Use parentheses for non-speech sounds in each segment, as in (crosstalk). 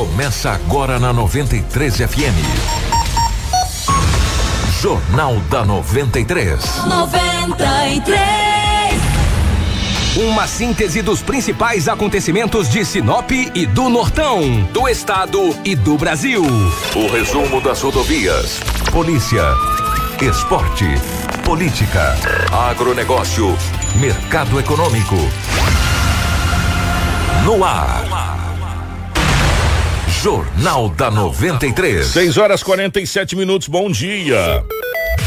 Começa agora na 93 FM. Jornal da 93. 93. Uma síntese dos principais acontecimentos de Sinop e do Nortão, do estado e do Brasil. O resumo das rodovias, polícia, esporte, política, agronegócio, mercado econômico. No ar. Jornal da 93. 6 horas 47 minutos, bom dia.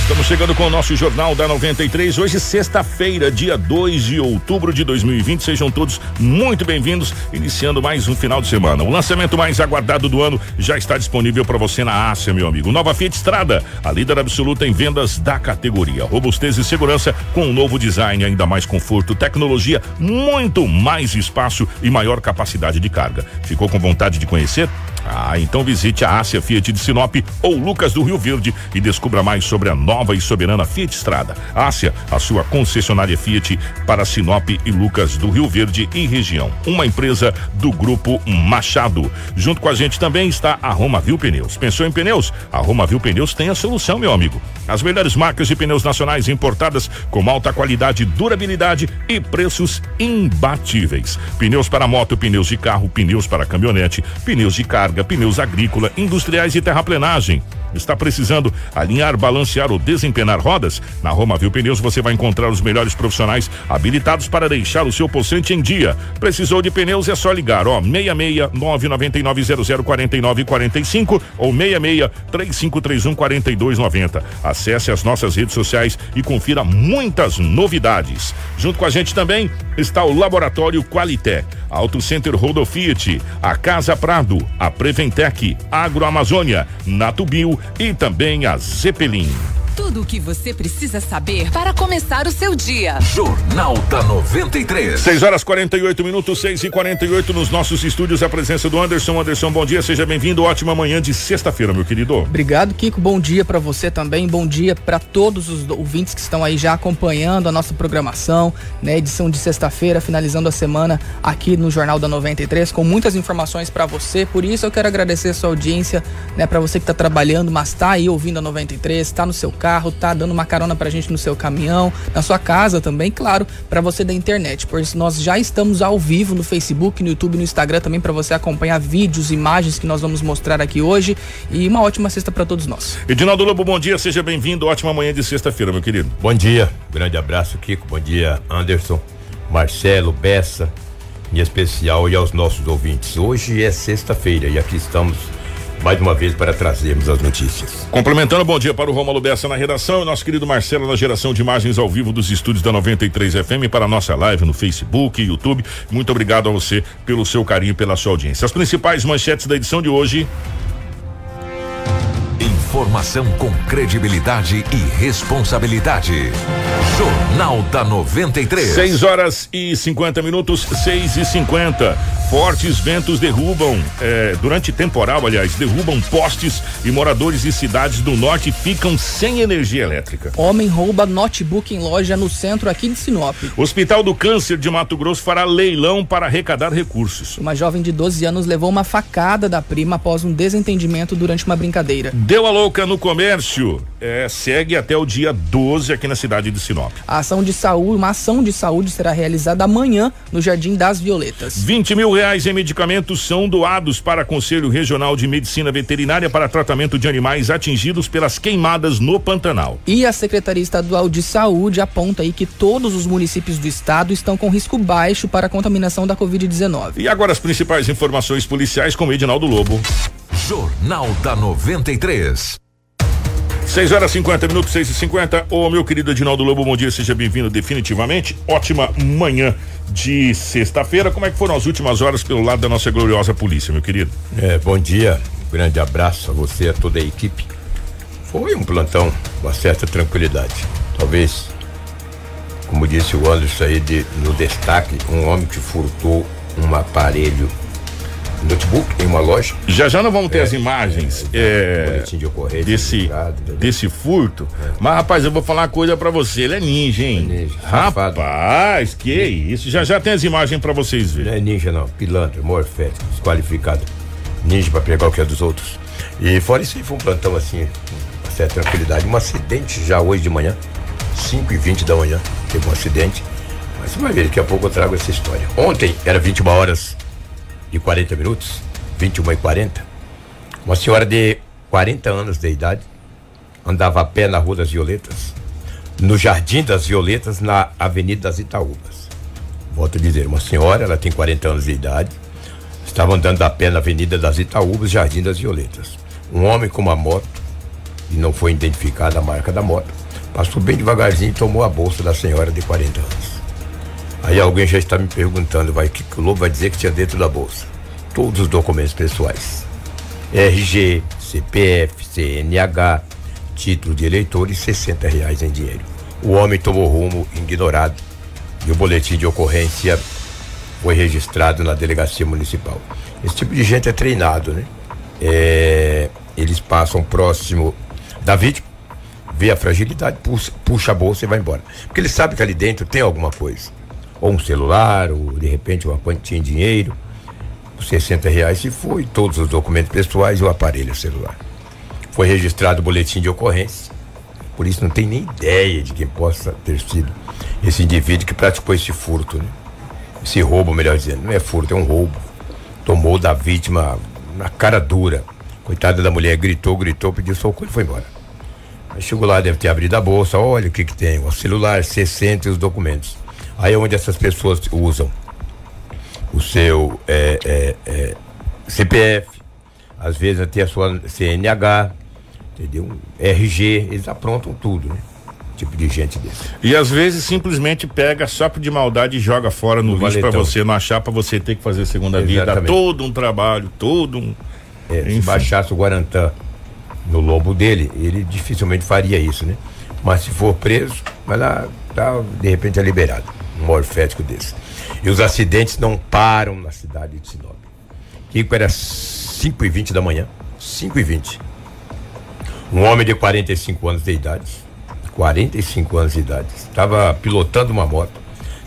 Estamos chegando com o nosso Jornal da 93. Hoje, sexta-feira, dia 2 de outubro de 2020. Sejam todos muito bem-vindos, iniciando mais um final de semana. O lançamento mais aguardado do ano já está disponível para você na Ásia, meu amigo. Nova Fiat Strada, a líder absoluta em vendas da categoria. Robustez e segurança com um novo design, ainda mais conforto, tecnologia, muito mais espaço e maior capacidade de carga. Ficou com vontade de conhecer? Ah, então visite a Ásia Fiat de Sinop ou Lucas do Rio Verde e descubra mais sobre a nova e soberana Fiat Estrada. Ásia, a sua concessionária Fiat para Sinop e Lucas do Rio Verde e região. Uma empresa do grupo Machado. Junto com a gente também está a Roma Viu Pneus. Pensou em pneus? A Roma Viu Pneus tem a solução, meu amigo. As melhores marcas de pneus nacionais importadas com alta qualidade, durabilidade e preços imbatíveis. Pneus para moto, pneus de carro, pneus para caminhonete, pneus de carga, pneus agrícola, industriais e terraplenagem. Está precisando alinhar, balancear ou desempenar rodas? Na Roma Viu Pneus você vai encontrar os melhores profissionais habilitados para deixar o seu possante em dia. Precisou de pneus é só ligar, ó, 66 999 49 45 ou 66 3531 4290. Acesse as nossas redes sociais e confira muitas novidades. Junto com a gente também está o Laboratório Qualité, Auto Center Rodo Fiat, a Casa Prado, a Preventec, Agroamazônia, Natubio e também a Zeppelin. Tudo o que você precisa saber para começar o seu dia. Jornal da 93. 6 horas 48 minutos, 6 e 48 nos nossos estúdios. A presença do Anderson. Anderson, bom dia, seja bem-vindo. Ótima manhã de sexta-feira, meu querido. Obrigado, Kiko. Bom dia para você também. Bom dia para todos os ouvintes que estão aí já acompanhando a nossa programação, né? Edição de sexta-feira, finalizando a semana aqui no Jornal da 93, com muitas informações para você. Por isso eu quero agradecer a sua audiência, né? Para você que tá trabalhando, mas tá aí ouvindo a 93, tá no seu carro, tá dando uma carona pra gente no seu caminhão, na sua casa também, claro, para você da internet. Por isso nós já estamos ao vivo no Facebook, no YouTube, no Instagram também para você acompanhar vídeos, imagens que nós vamos mostrar aqui hoje e uma ótima sexta para todos nós. Edinaldo Lobo, bom dia, seja bem-vindo. Ótima manhã de sexta-feira, meu querido. Bom dia, grande abraço, Kiko. Bom dia, Anderson, Marcelo, Bessa, em especial e aos nossos ouvintes. Hoje é sexta-feira e aqui estamos mais uma vez para trazermos as notícias. Complementando, bom dia para o Romulo Bessa na redação e nosso querido Marcelo na geração de imagens ao vivo dos estúdios da 93 FM para a nossa live no Facebook e YouTube. Muito obrigado a você pelo seu carinho e pela sua audiência. As principais manchetes da edição de hoje. Informação com credibilidade e responsabilidade. Jornal da 93. 6 horas e 50 minutos, 6 e 50. Fortes ventos derrubam, eh, durante temporal, aliás, derrubam postes e moradores de cidades do norte ficam sem energia elétrica. Homem rouba notebook em loja no centro aqui de Sinop. Hospital do Câncer de Mato Grosso fará leilão para arrecadar recursos. Uma jovem de 12 anos levou uma facada da prima após um desentendimento durante uma brincadeira. Deu a no comércio. eh, segue até o dia 12 aqui na cidade de Sinop. A ação de saúde, uma ação de saúde será realizada amanhã no Jardim das Violetas. 20 mil reais em medicamentos são doados para Conselho Regional de Medicina Veterinária para tratamento de animais atingidos pelas queimadas no Pantanal. E a Secretaria Estadual de Saúde aponta aí que todos os municípios do estado estão com risco baixo para a contaminação da Covid-19. E agora as principais informações policiais com Edinaldo Lobo. Jornal da 93. 6 horas 50 minutos, 6 e 50 Ô meu querido Edinaldo Lobo, bom dia, seja bem-vindo definitivamente. Ótima manhã de sexta-feira. Como é que foram as últimas horas pelo lado da nossa gloriosa polícia, meu querido? É, bom dia, um grande abraço a você e a toda a equipe. Foi um plantão com uma certa tranquilidade. Talvez, como disse o Anderson aí de, no destaque, um homem que furtou um aparelho notebook em uma loja. Já já nós vamos ter É. as imagens é, Boletim de ocorrência desse, desse furto. Mas, rapaz, eu vou falar uma coisa pra você. Ele é ninja, hein? É ninja, rapaz, que isso. Já já tem as imagens pra vocês Não verem. é ninja não, pilantra, morfético, desqualificado. ninja para pegar o que é dos outros. E fora isso aí foi um plantão assim, com certa tranquilidade. Um acidente já hoje de manhã, 5 e 20 da manhã, teve um acidente. Mas você vai ver, daqui a pouco eu trago essa história. Ontem era 21 horas e 40 minutos, 21 e 40. Uma senhora de 40 anos de idade andava a pé na Rua das Violetas, no Jardim das Violetas, na Avenida das Itaúbas. Volto a dizer, uma senhora, ela tem 40 anos de idade, estava andando a pé na Avenida das Itaúbas, Jardim das Violetas. Um homem com uma moto, e não foi identificada a marca da moto, passou bem devagarzinho e tomou a bolsa da senhora de 40 anos. Aí alguém já está me perguntando, vai, que, que o Lobo vai dizer que tinha dentro da bolsa? Todos os documentos pessoais. RG, CPF, CNH, título de eleitor e 60 reais em dinheiro. O homem tomou rumo ignorado e o boletim de ocorrência foi registrado na delegacia municipal. Esse tipo de gente é treinado, né? É, eles passam próximo da vítima, vê a fragilidade, puxa, puxa a bolsa e vai embora. Porque ele sabe que ali dentro tem alguma coisa. Ou um celular, ou de repente uma quantia em dinheiro. 60 reais se foi, todos os documentos pessoais e o aparelho celular. Foi registrado o boletim de ocorrência. Por isso não tem nem ideia de quem possa ter sido esse indivíduo que praticou esse furto, né? Esse roubo, melhor dizendo. Não é furto, é um roubo. Tomou da vítima na cara dura. Coitada da mulher, gritou, gritou, pediu socorro e foi embora. Aí chegou lá, deve ter abrido a bolsa, olha o que que tem, o celular, 60 e os documentos. Aí é onde essas pessoas usam o seu é, é, é, CPF, às vezes até a sua CNH, entendeu? RG, eles aprontam tudo, né? Tipo de gente desse. E às vezes simplesmente pega só de maldade e joga fora no, No lixo para você não achar, para você ter que fazer segunda vida. Todo um trabalho, todo um. É, se baixasse o Guarantã no lombo dele, ele dificilmente faria isso, né? Mas se for preso, vai lá, tá, de repente é liberado. Um morfético desse. E os acidentes não param na cidade de Sinop. Kiko era 5 e 20 da manhã. 5 e 20 Um homem de 45 anos de idade. 45 anos de idade. Estava pilotando uma moto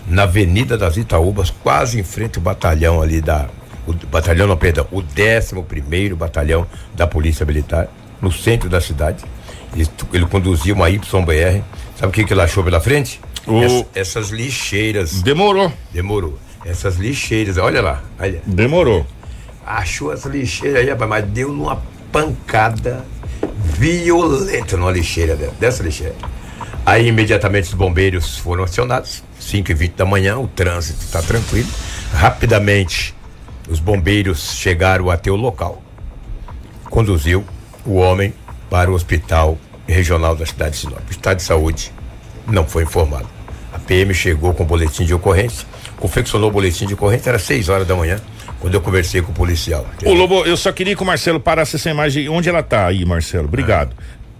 na Avenida das Itaúbas, quase em frente ao batalhão ali da. O batalhão, não, perdão, o 11 Batalhão da Polícia Militar, no centro da cidade. Ele, ele conduzia uma YBR. Sabe o que, que ele achou pela frente? O- Ess- essas lixeiras. Demorou, Demorou. Essas lixeiras, olha lá, olha. demorou. Achou essa lixeira aí, rapaz, mas deu numa pancada violenta numa lixeira de- dessa lixeira. Aí imediatamente os bombeiros foram acionados, 5 e 20 da manhã, o trânsito está tranquilo. Rapidamente os bombeiros chegaram até o local. Conduziu o homem para o hospital regional da cidade de Sinop. O estado de saúde não foi informado. PM chegou com o boletim de ocorrência, confeccionou o boletim de ocorrência, era 6 horas da manhã, quando eu conversei com o policial. Ô Lobo, eu só queria que o Marcelo parasse essa imagem. Onde ela tá aí, Marcelo? Obrigado.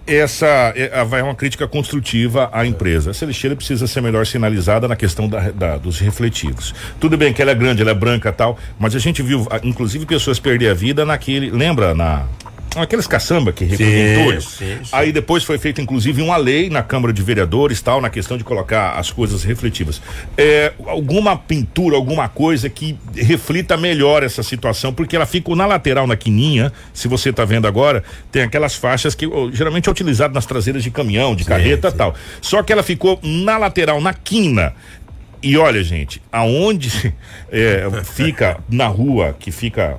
Essa é, vai uma crítica construtiva à empresa. Essa lixeira precisa ser melhor sinalizada na questão da- da- dos refletivos. Tudo bem que ela é grande, ela é branca tal, mas a gente viu, inclusive, pessoas perder a vida naquele. Lembra na. Aqueles caçamba que sim, sim. Aí depois foi feita, inclusive, uma lei na Câmara de Vereadores, tal, na questão de colocar as coisas refletivas. É, alguma pintura, alguma coisa que reflita melhor essa situação, porque ela fica na lateral, na quininha, se você está vendo agora, tem aquelas faixas que oh, geralmente é utilizado nas traseiras de caminhão, de carreta sim. tal. Só que ela ficou na lateral, na quina. E olha, gente, aonde (laughs) é, fica na rua, que fica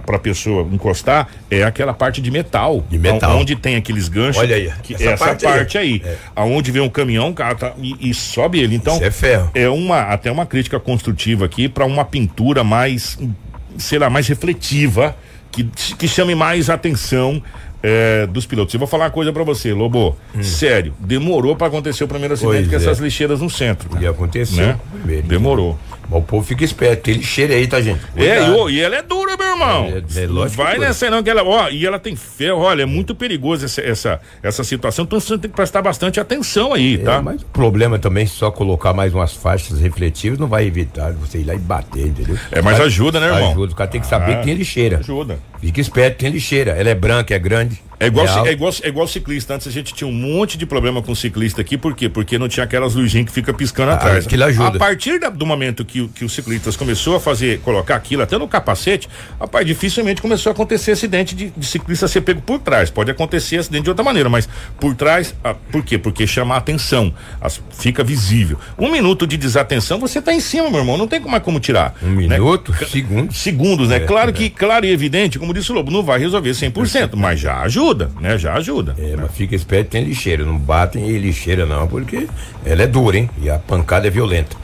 para a pessoa encostar, é aquela parte de metal. De metal. Onde tem aqueles ganchos. Olha aí, que- essa essa, parte parte, aí. aí. Aonde vem um caminhão, cara tá, e, e sobe ele. Então, Isso é ferro. é uma até uma crítica construtiva aqui para uma pintura mais, sei lá, mais refletiva, que, que chame mais atenção é, dos pilotos. Eu vou falar uma coisa para você, Lobo. Sério, demorou para acontecer o primeiro acidente Hum. Pois com é. essas lixeiras no centro. E aconteceu. Né? Demorou. Mas o povo fica esperto, tem lixeira aí, tá, gente? É, e, Cuidado. ô, e ela é dura, meu irmão. É, é não lógico vai nessa não, que ela, ó, e ela tem ferro, olha, é muito perigoso essa, essa, essa situação, então você tem que prestar bastante atenção aí, É, tá? mas o problema também, só colocar mais umas faixas refletivas não vai evitar você ir lá e bater, entendeu? É, mas ajuda, né, irmão? Ajuda, o cara tem que saber Ah, que tem lixeira. Ajuda. Fica esperto, tem lixeira. Ela é branca, é grande. É igual, Real. é, igual, é igual ciclista. Antes a gente tinha um monte de problema com ciclista aqui, por quê? Porque não tinha aquelas luzinhas que fica piscando atrás. aquilo ajuda. A partir da- do momento que, o- que os ciclistas começou a fazer, colocar aquilo até no capacete, rapaz, dificilmente começou a acontecer acidente de, de ciclista ser pego por trás. Pode acontecer acidente de outra maneira, mas por trás, ah, por quê? Porque chama a atenção, as- fica visível. Um minuto de desatenção, você tá em cima, meu irmão, não tem mais como tirar. Um né? minuto, segundos. segundos, né? É, claro é. que, claro e evidente, como disse o Lobo, não vai resolver 100%, mas já ajuda, né? Já ajuda. É, mas fica esperto, tem lixeira. Não batem em lixeira, não, porque ela é dura, hein? E a pancada é violenta.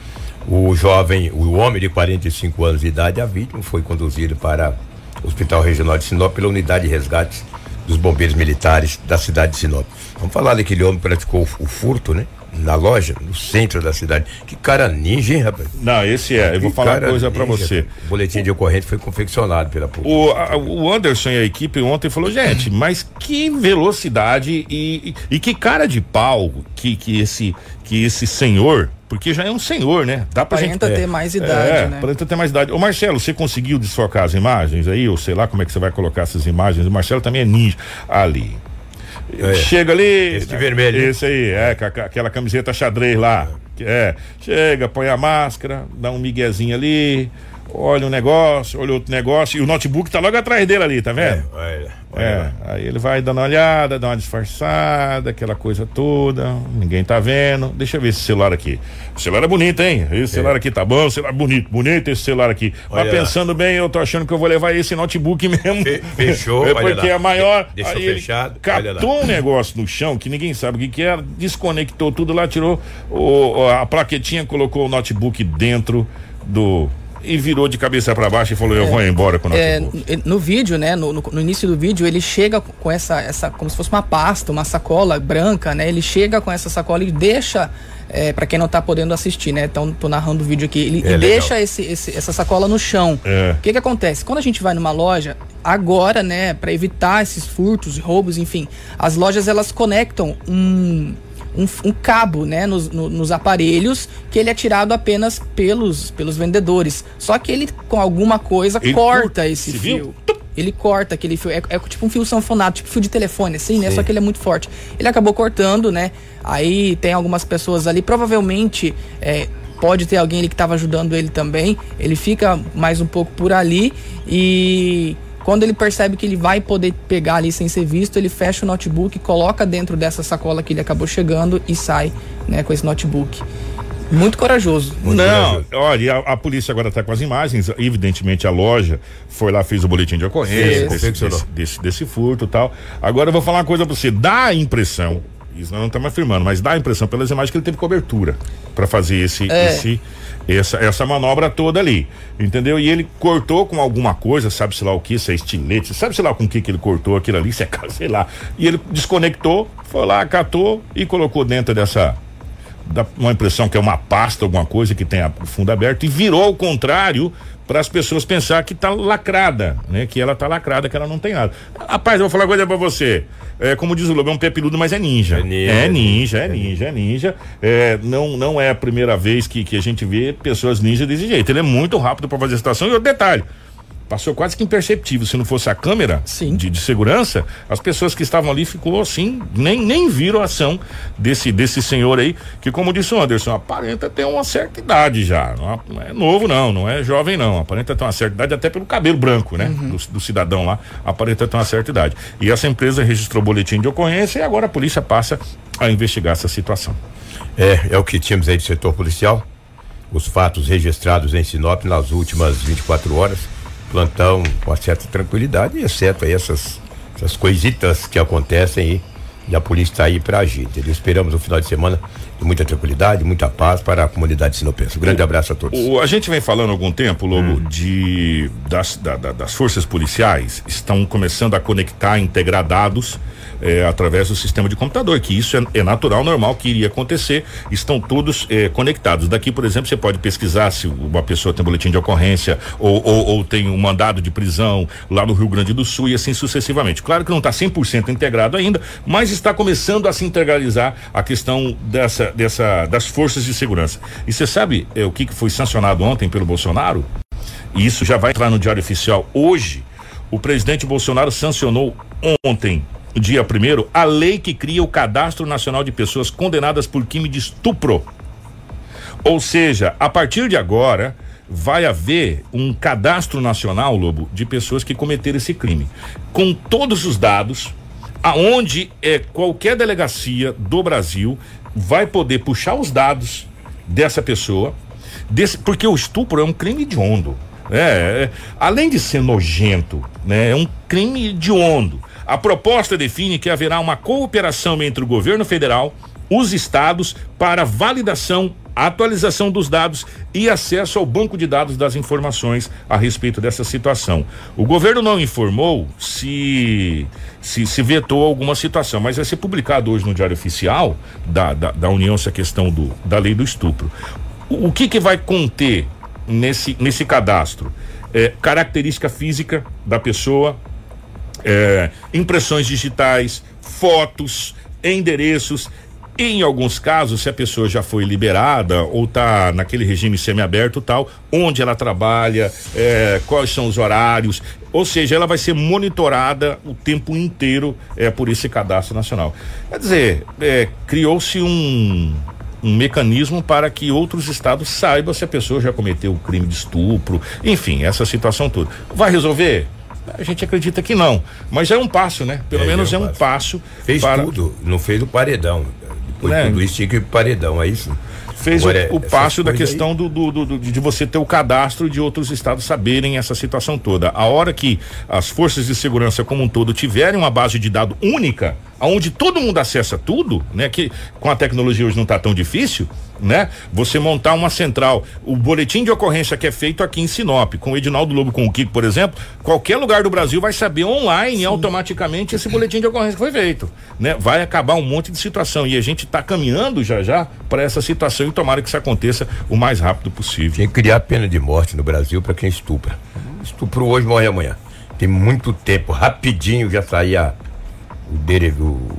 O jovem, o homem de 45 anos de idade, a vítima, foi conduzido para o Hospital Regional de Sinop pela unidade de resgate dos bombeiros militares da cidade de Sinop. Vamos falar daquele homem que praticou o furto, né? Na loja, no centro da cidade. Que cara ninja, hein, rapaz? Não, esse é. Eu vou Que falar uma coisa pra ninja. você. O boletim de ocorrência foi confeccionado pela polícia. O, a- o Anderson e a equipe ontem falou, gente, (laughs) mas que velocidade e, e, e que cara de pau que, que esse que esse senhor, porque já é um senhor, né? Dá pra Aparenta gente ter mais idade, é, né? Aparenta ter mais idade. Ô Marcelo, você conseguiu desfocar as imagens aí? Ou sei lá como é que você vai colocar essas imagens. O Marcelo também é ninja ali. É. Chega ali. Esse de vermelho, né? Esse aí, é, aquela camiseta xadrez lá. É. Chega, põe a máscara, dá um miguezinho ali, olha um negócio, olha outro negócio, e o notebook tá logo atrás dele ali, tá vendo? Olha, olha É, lá. aí ele vai dando uma olhada, dá uma disfarçada, aquela coisa toda, ninguém tá vendo. Deixa eu ver esse celular aqui. O celular é bonito, hein? Esse celular aqui tá bom, celular bonito, bonito esse celular aqui. Mas Olha lá. pensando bem, eu tô achando que eu vou levar esse notebook (laughs) mesmo. Fe- fechou, é porque lá. é maior. De- deixou fechado, lá. Catou um negócio no chão que ninguém sabe o que, que era, desconectou tudo lá, tirou o- a plaquetinha, colocou o notebook dentro do. E virou de cabeça para baixo e falou: Eu vou embora com o É, no, vídeo, né, no, no- no início do vídeo, ele chega com essa, essa, como se fosse uma pasta, uma sacola branca, né? Ele chega com essa sacola e deixa, é, para quem não tá podendo assistir, né? Então, tô narrando o vídeo aqui. Ele É deixa esse, esse- essa sacola no chão. É. O que que acontece? Quando a gente vai numa loja, agora, né, para evitar esses furtos e roubos, enfim, as lojas elas conectam um um, um cabo, né, nos, no- nos aparelhos que ele é tirado apenas pelos, pelos vendedores. Só que ele com alguma coisa Ele corta esse fio. viu? Ele corta aquele fio. É, é tipo um fio sanfonado, tipo fio de telefone, assim, né? Só que ele é muito forte. Ele acabou cortando, né? Aí tem algumas pessoas ali, provavelmente. é, Pode ter alguém ali que estava ajudando ele também. Ele fica mais um pouco por ali e quando ele percebe que ele vai poder pegar ali sem ser visto, ele fecha o notebook, coloca dentro dessa sacola que ele acabou chegando e sai, né, com esse notebook. Muito corajoso. Muito Não, corajoso. olha, a, a polícia agora está com as imagens. Evidentemente, a loja foi lá, fez o boletim de ocorrência desse, desse, desse, desse furto e tal. Agora eu vou falar uma coisa pra você: dá a impressão, isso nós não estamos afirmando, mas dá a impressão pelas imagens que ele teve cobertura para fazer esse, É. esse, essa, essa manobra toda ali. Entendeu? E ele cortou com alguma coisa, sabe sei lá o que, se é estilete, sabe sei lá com o que, que ele cortou aquilo ali, se é, sei lá. E ele desconectou, foi lá, catou e colocou dentro dessa dá uma impressão que é uma pasta, alguma coisa que tem o fundo aberto, e virou ao contrário para as pessoas pensar que tá lacrada, né? Que ela tá lacrada, que ela não tem nada. Rapaz, eu vou falar uma coisa pra você. É, como diz o Lobo, é um pé peludo, mas é ninja. É ninja, É ninja, é ninja, é ninja. É, não, não é a primeira vez que, que a gente vê pessoas ninja desse jeito. Ele é muito rápido para fazer a situação. E outro detalhe. Passou quase que imperceptível. Se não fosse a câmera Sim. De, de segurança, as pessoas que estavam ali ficou assim, nem, nem viram a ação desse, desse senhor aí, que como disse o Anderson, aparenta ter uma certa idade já. Não é- não é novo, não, não é jovem, não. Aparenta ter uma certa idade, até pelo cabelo branco, né? Do, do cidadão lá, aparenta ter uma certa idade. E essa empresa registrou boletim de ocorrência e agora a polícia passa a investigar essa situação. É, é o que tínhamos aí do setor policial. Os fatos registrados em Sinop nas últimas 24 horas. Plantão com uma certa tranquilidade, exceto essas, essas coisitas que acontecem aí. E a polícia está aí para agir. Esperamos um final de semana de muita tranquilidade, muita paz para a comunidade sinopense. Um grande abraço a todos. O- a gente vem falando há algum tempo, Lobo, de das, da- da- das forças policiais estão começando a conectar, integrar dados eh, através do sistema de computador, que isso é, é natural, normal, que iria acontecer. Estão todos eh, conectados. Daqui, por exemplo, você pode pesquisar se uma pessoa tem boletim de ocorrência ou, ou, ou tem um mandado de prisão lá no Rio Grande do Sul e assim sucessivamente. Claro que não está 100% integrado ainda, mas está começando a se integralizar a questão dessa, dessa, das forças de segurança. E você sabe eh, o que, que foi sancionado ontem pelo Bolsonaro? E isso já vai entrar no Diário Oficial hoje. O presidente Bolsonaro sancionou ontem dia primeiro, a lei que cria o Cadastro Nacional de Pessoas Condenadas por Crime de Estupro. Ou seja, a partir de agora, vai haver um cadastro nacional, Lobo, de pessoas que cometeram esse crime, com todos os dados, aonde é qualquer delegacia do Brasil vai poder puxar os dados dessa pessoa, desse, porque o estupro é um crime hediondo. É, é, além de ser nojento, né, é um crime hediondo. A proposta define que haverá uma cooperação entre o governo federal, os estados, para validação, atualização dos dados e acesso ao banco de dados das informações a respeito dessa situação. O governo não informou se se, se vetou alguma situação, mas vai ser publicado hoje no Diário Oficial da, da, da União essa questão do, da lei do estupro. O, o que que vai conter nesse, nesse cadastro? É, característica física da pessoa, é, impressões digitais, fotos, endereços. Em alguns casos, se a pessoa já foi liberada ou está naquele regime semiaberto tal, onde ela trabalha, é, quais são os horários, ou seja, ela vai ser monitorada o tempo inteiro é, por esse cadastro nacional. Quer dizer, é, criou-se um, um mecanismo para que outros estados saibam se a pessoa já cometeu o crime de estupro, enfim, essa situação toda. Vai resolver? A gente acredita que não, mas é um passo, né? Pelo É, menos é é um um passo. passo. Fez para- tudo, não fez o paredão. Né? tudo ir pro paredão, é isso? Fez Agora, o, o essas passo da questão do, do- do- do- de você ter o cadastro de outros estados saberem essa situação toda. A hora que as forças de segurança como um todo tiverem uma base de dado única, aonde todo mundo acessa tudo, né? Que com a tecnologia hoje não está tão difícil, né? Você montar uma central, o boletim de ocorrência que é feito aqui em Sinop, com o Edinaldo Lobo, com o Kiko, por exemplo, qualquer lugar do Brasil vai saber online automaticamente esse boletim de ocorrência que foi feito, né? Vai acabar um monte de situação e a gente está caminhando já já para essa situação e tomara que isso aconteça o mais rápido possível. Tinha que criar pena de morte no Brasil para quem estupra. Estupro hoje, morre amanhã. Tem muito tempo, rapidinho já saía o dele, o,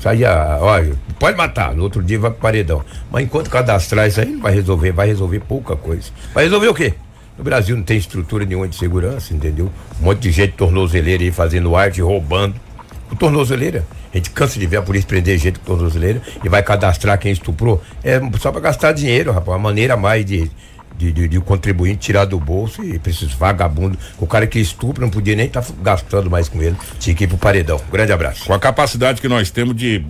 saía, olha, pode matar, no outro dia vai pro paredão. Mas enquanto cadastrar isso aí não vai resolver, vai resolver pouca coisa. Vai resolver o quê? No Brasil não tem estrutura nenhuma de segurança, entendeu? Um monte de gente tornozeleira aí fazendo arte, roubando. O tornozeleira, a gente cansa de ver a polícia prender gente com tornozeleira e vai cadastrar quem estuprou. É só para gastar dinheiro, rapaz. Uma maneira mais de, de, de, de o contribuinte tirar do bolso e pra esses vagabundos. O cara que estupra não podia nem estar gastando mais com ele. Tinha que ir pro paredão. Grande abraço. Com a capacidade que nós temos de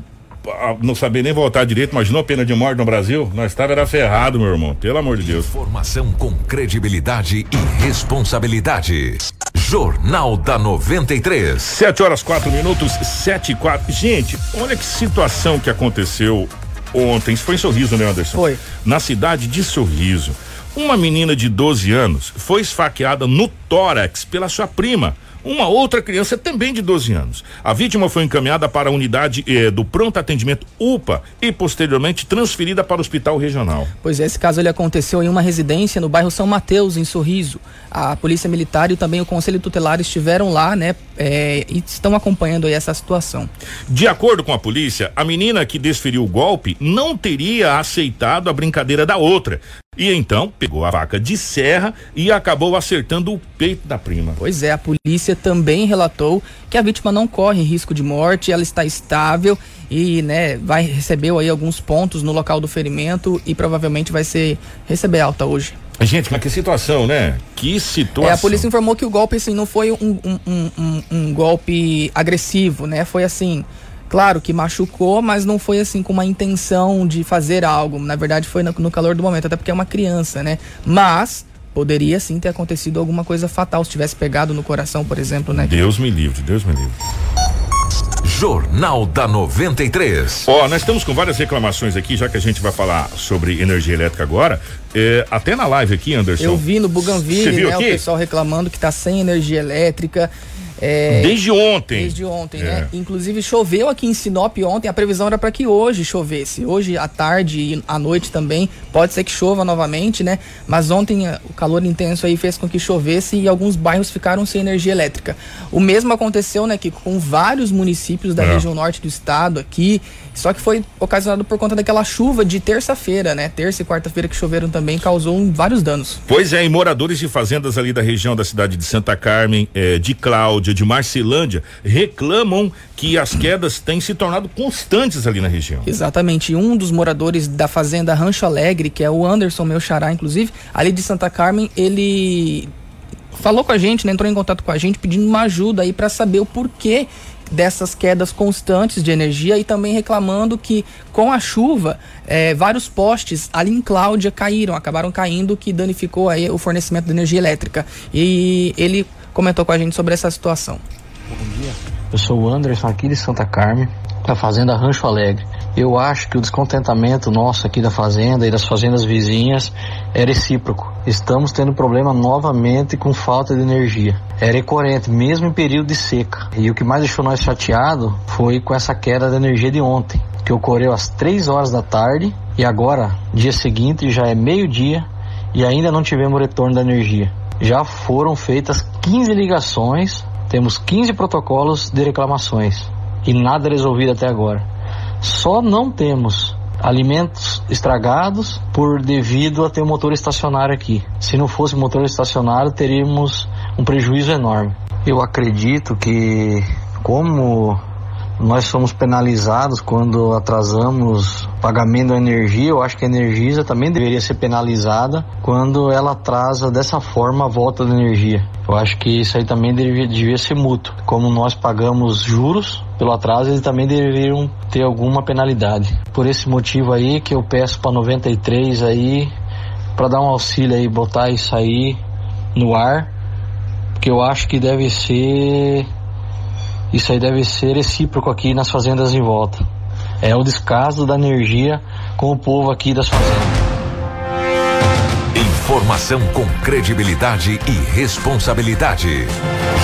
não saber nem voltar direito, imaginou pena de morte no Brasil? Nós estava era ferrado, meu irmão. Pelo amor de Deus. Informação com credibilidade e responsabilidade. Jornal da 93. Sete horas quatro minutos, sete e quatro. Gente, olha que situação que aconteceu ontem. Isso foi em Sorriso, né, Anderson? Foi. Na cidade de Sorriso. Uma menina de 12 anos foi esfaqueada no tórax pela sua prima. Uma outra criança também de 12 anos. A vítima foi encaminhada para a unidade eh, do pronto atendimento UPA e posteriormente transferida para o hospital regional. Pois é, esse caso ele aconteceu em uma residência no bairro São Mateus, em Sorriso. A Polícia Militar e também o Conselho Tutelar estiveram lá, né, é, e estão acompanhando essa situação. De acordo com a polícia, a menina que desferiu o golpe não teria aceitado a brincadeira da outra. E então pegou a faca de serra e acabou acertando o peito da prima. Pois é, a polícia também relatou que a vítima não corre risco de morte, ela está estável e, né, vai recebeu aí alguns pontos no local do ferimento e provavelmente vai ser receber alta hoje. Gente, mas que situação, né? Que situação. É, a polícia informou que o golpe assim não foi um, um, um- um golpe agressivo, né? Foi assim, claro que machucou, mas não foi assim com uma intenção de fazer algo. Na verdade, foi no, no calor do momento, até porque é uma criança, né? Mas poderia sim ter acontecido alguma coisa fatal se tivesse pegado no coração, por exemplo, né? Deus me livre, Deus me livre. Jornal da 93. Ó, nós estamos com várias reclamações aqui, já que a gente vai falar sobre energia elétrica agora. É, até na live aqui, Anderson. Eu vi no Buganville, viu né, aqui? o pessoal reclamando que tá sem energia elétrica. É, Desde ontem. Desde ontem, É. né? Inclusive choveu aqui em Sinop ontem, a previsão era para que hoje chovesse. Hoje à tarde e à noite também, pode ser que chova novamente, né? Mas ontem eh, o calor intenso aí fez com que chovesse e alguns bairros ficaram sem energia elétrica. O mesmo aconteceu, né, que com vários municípios da É. região norte do estado aqui, só que foi ocasionado por conta daquela chuva de terça-feira, né? Terça e quarta-feira que choveram também causou vários danos. Pois é, e moradores de fazendas ali da região da cidade de Santa Carmen, eh, de Cláudia, de Marcelândia reclamam que as quedas têm se tornado constantes ali na região. Exatamente. Um dos moradores da fazenda Rancho Alegre, que é o Anderson, meu xará, inclusive, ali de Santa Carmen, ele falou com a gente, né, entrou em contato com a gente pedindo uma ajuda aí para saber o porquê dessas quedas constantes de energia e também reclamando que com a chuva eh, vários postes ali em Cláudia caíram, acabaram caindo, que danificou aí o fornecimento de energia elétrica. E ele comentou com a gente sobre essa situação. Bom dia. Eu sou o Anderson aqui de Santa Carmen, da Fazenda Rancho Alegre. Eu acho que o descontentamento nosso aqui da fazenda e das fazendas vizinhas é recíproco. Estamos tendo problema novamente com falta de energia. É recorrente, mesmo em período de seca. E o que mais deixou nós chateado foi com essa queda de energia de ontem, que ocorreu às 3 horas da tarde e agora, dia seguinte, já é meio-dia e ainda não tivemos retorno da energia. Já foram feitas 15 ligações, temos 15 protocolos de reclamações e nada resolvido até agora. Só não temos alimentos estragados por devido a ter um motor estacionário aqui. Se não fosse motor estacionário, teríamos um prejuízo enorme. Eu acredito que como nós somos penalizados quando atrasamos pagamento da energia. Eu acho que a Energisa também deveria ser penalizada quando ela atrasa dessa forma a volta da energia. Eu acho que isso aí também devia, devia ser mútuo. Como nós pagamos juros pelo atraso, eles também deveriam ter alguma penalidade. Por esse motivo aí que eu peço para 93 aí para dar um auxílio aí, botar isso aí no ar, porque eu acho que deve ser isso aí deve ser recíproco aqui nas fazendas em volta. É o descaso da energia com o povo aqui das fazendas. Informação com credibilidade e responsabilidade.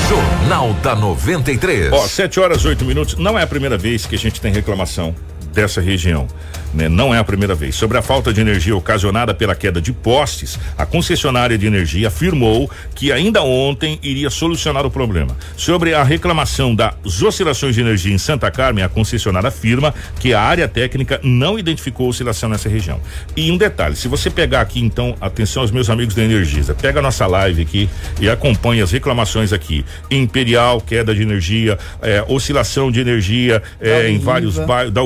Jornal da 93. Ó, 7 horas 8 minutos. Não é a primeira vez que a gente tem reclamação dessa região. Né? Não é a primeira vez. Sobre a falta de energia ocasionada pela queda de postes, a concessionária de energia afirmou que ainda ontem iria solucionar o problema. Sobre a reclamação das oscilações de energia em Santa Carmen, a concessionária afirma que a área técnica não identificou oscilação nessa região. E um detalhe, se você pegar aqui então, atenção aos meus amigos da Energisa, pega a nossa live aqui e acompanha as reclamações aqui. Imperial, queda de energia, é, oscilação de energia é, em vários bairros, da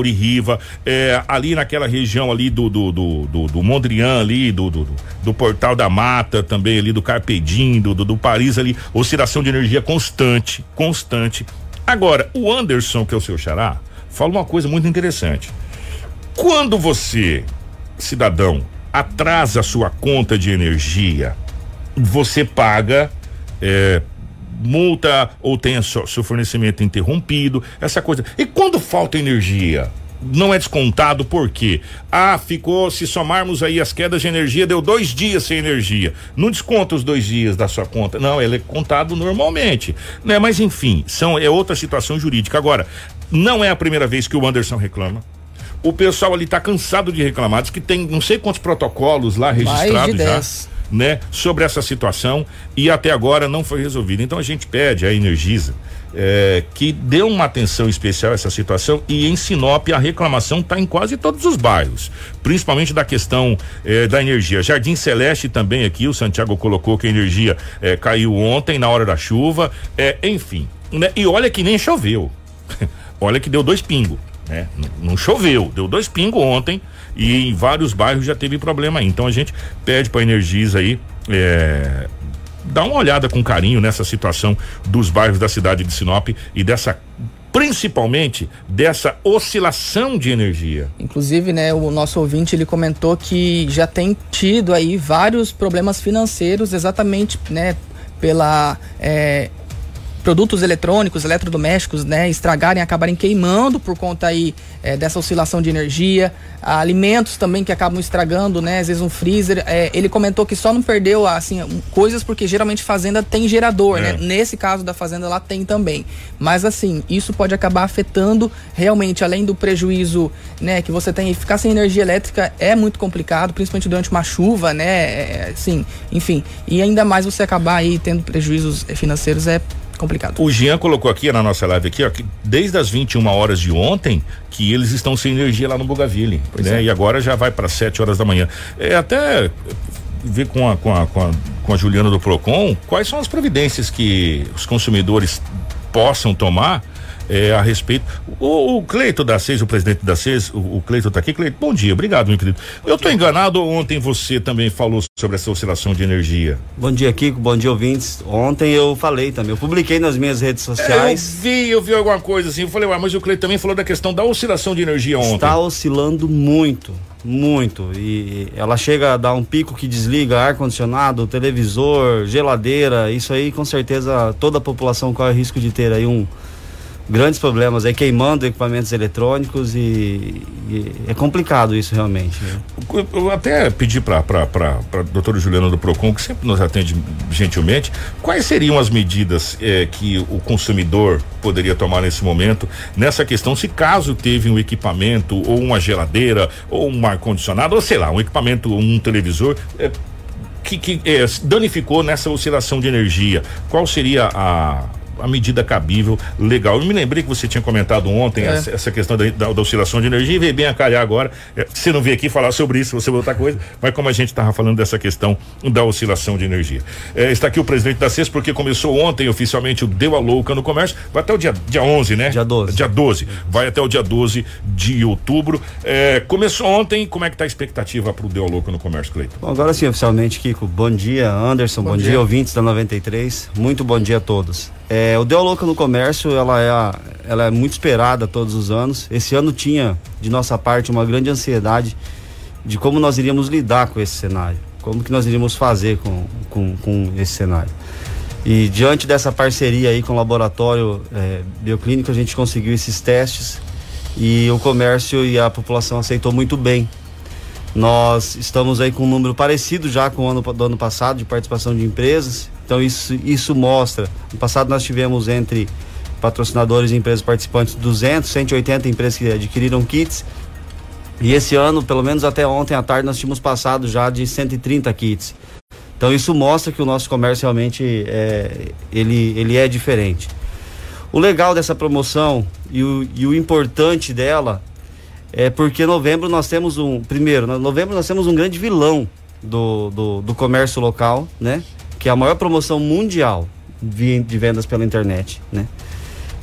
É, ali naquela região ali do do, do, do, do Mondrian ali, do, do, do, Portal da Mata, também ali do Carpedim, do, do, do Paris ali, oscilação de energia constante, constante. Agora, o Anderson, que é o seu xará, fala uma coisa muito interessante. Quando você, cidadão, atrasa a sua conta de energia, você paga é, multa ou tem seu, seu fornecimento interrompido, essa coisa. E quando falta energia? Não é descontado porque ah ficou se somarmos aí as quedas de energia deu dois dias sem energia. Não desconta os dois dias da sua conta. Não ele é contado normalmente né? Mas enfim são é outra situação jurídica. Agora não é a primeira vez que o Anderson reclama. O pessoal ali está cansado de reclamar diz que tem não sei quantos protocolos lá registrados já né sobre essa situação e até agora não foi resolvido. Então a gente pede a Energisa é, que deu uma atenção especial a essa situação e em Sinop a reclamação está em quase todos os bairros, principalmente da questão é, da energia. Jardim Celeste também aqui, o Santiago colocou que a energia é, caiu ontem na hora da chuva, é, enfim. Né? E olha que nem choveu. (laughs) olha que deu dois pingos. Né? Não, não choveu, deu dois pingos ontem e em vários bairros já teve problema aí. Então a gente pede para a Energisa aí dá uma olhada com carinho nessa situação dos bairros da cidade de Sinop e dessa principalmente dessa oscilação de energia. Inclusive, né, o nosso ouvinte ele comentou que já tem tido aí vários problemas financeiros exatamente, né, pela é, produtos eletrônicos, eletrodomésticos, né, estragarem, acabarem queimando por conta aí é, dessa oscilação de energia, alimentos também que acabam estragando, né, às vezes um freezer. É, ele comentou que só não perdeu assim coisas porque geralmente fazenda tem gerador, né? é. né? Nesse caso da fazenda lá tem também. Mas assim, isso pode acabar afetando realmente, além do prejuízo, né, que você tem, ficar sem energia elétrica é muito complicado, principalmente durante uma chuva, né? É, sim, enfim. E ainda mais você acabar aí tendo prejuízos financeiros é complicado. O Jean colocou aqui na nossa live aqui, ó, que desde as 21 horas de ontem que eles estão sem energia lá no Bugaville, né? É. E agora já vai para 7 horas da manhã. É até ver com a, com a, com a, com a Juliana do Procon quais são as providências que os consumidores possam tomar é, a respeito. O, o Cleito da CES, o presidente da CES, o, o Cleito está aqui. Cleito, bom dia, obrigado, meu querido. Eu estou enganado, ontem você também falou sobre essa oscilação de energia. Bom dia, Kiko, bom dia, ouvintes. Ontem eu falei também, eu publiquei nas minhas redes sociais. É, eu vi, eu vi alguma coisa assim, eu falei, ué, mas o Cleito também falou da questão da oscilação de energia ontem. Está oscilando muito, muito. E ela chega a dar um pico que desliga ar-condicionado, televisor, geladeira, isso aí com certeza toda a população corre risco de ter aí um grandes problemas aí queimando equipamentos eletrônicos e, e é complicado isso realmente. Né? Eu até pedi para a doutora Juliana do Procon, que sempre nos atende gentilmente, quais seriam as medidas eh, que o consumidor poderia tomar nesse momento, nessa questão, se caso teve um equipamento, ou uma geladeira, ou um ar-condicionado, ou sei lá, um equipamento, um televisor. Eh, que, que eh, danificou nessa oscilação de energia. Qual seria a, a medida cabível, legal. Eu me lembrei que você tinha comentado ontem é. essa, essa, questão da, da, da, oscilação de energia e veio bem a calhar agora. É, você não veio aqui falar sobre isso, você outra coisa, mas como a gente estava falando dessa questão da oscilação de energia. É, está aqui o presidente da CES, porque começou ontem oficialmente o Deu a Louca no comércio, vai até o dia, dia 11, né? Dia 12. Dia 12. Vai até o dia 12 de outubro. É, começou ontem, como é que está a expectativa para o Deu a Louca no comércio, Cleiton? Bom, agora sim, oficialmente, Kiko. Bom dia, Anderson. Bom, bom dia. dia, ouvintes da 93. Muito bom dia a todos. É, o Deu Louca no Comércio, ela é, a, ela é muito esperada todos os anos. Esse ano tinha, de nossa parte, uma grande ansiedade de como nós iríamos lidar com esse cenário. Como que nós iríamos fazer com, com, com esse cenário. E diante dessa parceria aí com o laboratório é, bioclínico, a gente conseguiu esses testes e o comércio e a população aceitou muito bem. Nós estamos aí com um número parecido já com o ano do ano passado de participação de empresas então isso, isso mostra. No passado nós tivemos entre patrocinadores e empresas participantes 200, 180 empresas que adquiriram kits. E esse ano, pelo menos até ontem à tarde, nós tínhamos passado já de 130 kits. Então isso mostra que o nosso comércio realmente é, ele, ele é diferente. O legal dessa promoção e o, e o importante dela é porque novembro nós temos um. Primeiro, novembro nós temos um grande vilão do, do, do comércio local, né? Que é a maior promoção mundial de vendas pela internet, né?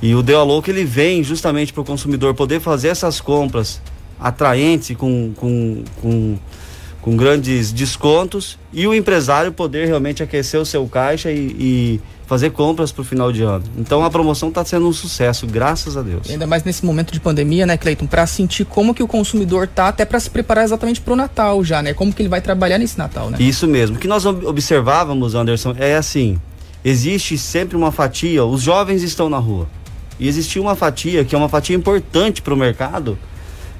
E o Deu Louco ele vem justamente para o consumidor poder fazer essas compras atraentes com, com, com, com, grandes descontos e o empresário poder realmente aquecer o seu caixa e, e fazer compras para o final de ano. Então a promoção está sendo um sucesso, graças a Deus. ainda mais nesse momento de pandemia, né, Cleiton, para sentir como que o consumidor tá até para se preparar exatamente para o Natal já, né? Como que ele vai trabalhar nesse Natal, né? Isso mesmo. O que nós observávamos, Anderson, é assim: existe sempre uma fatia. Os jovens estão na rua e existiu uma fatia que é uma fatia importante para o mercado.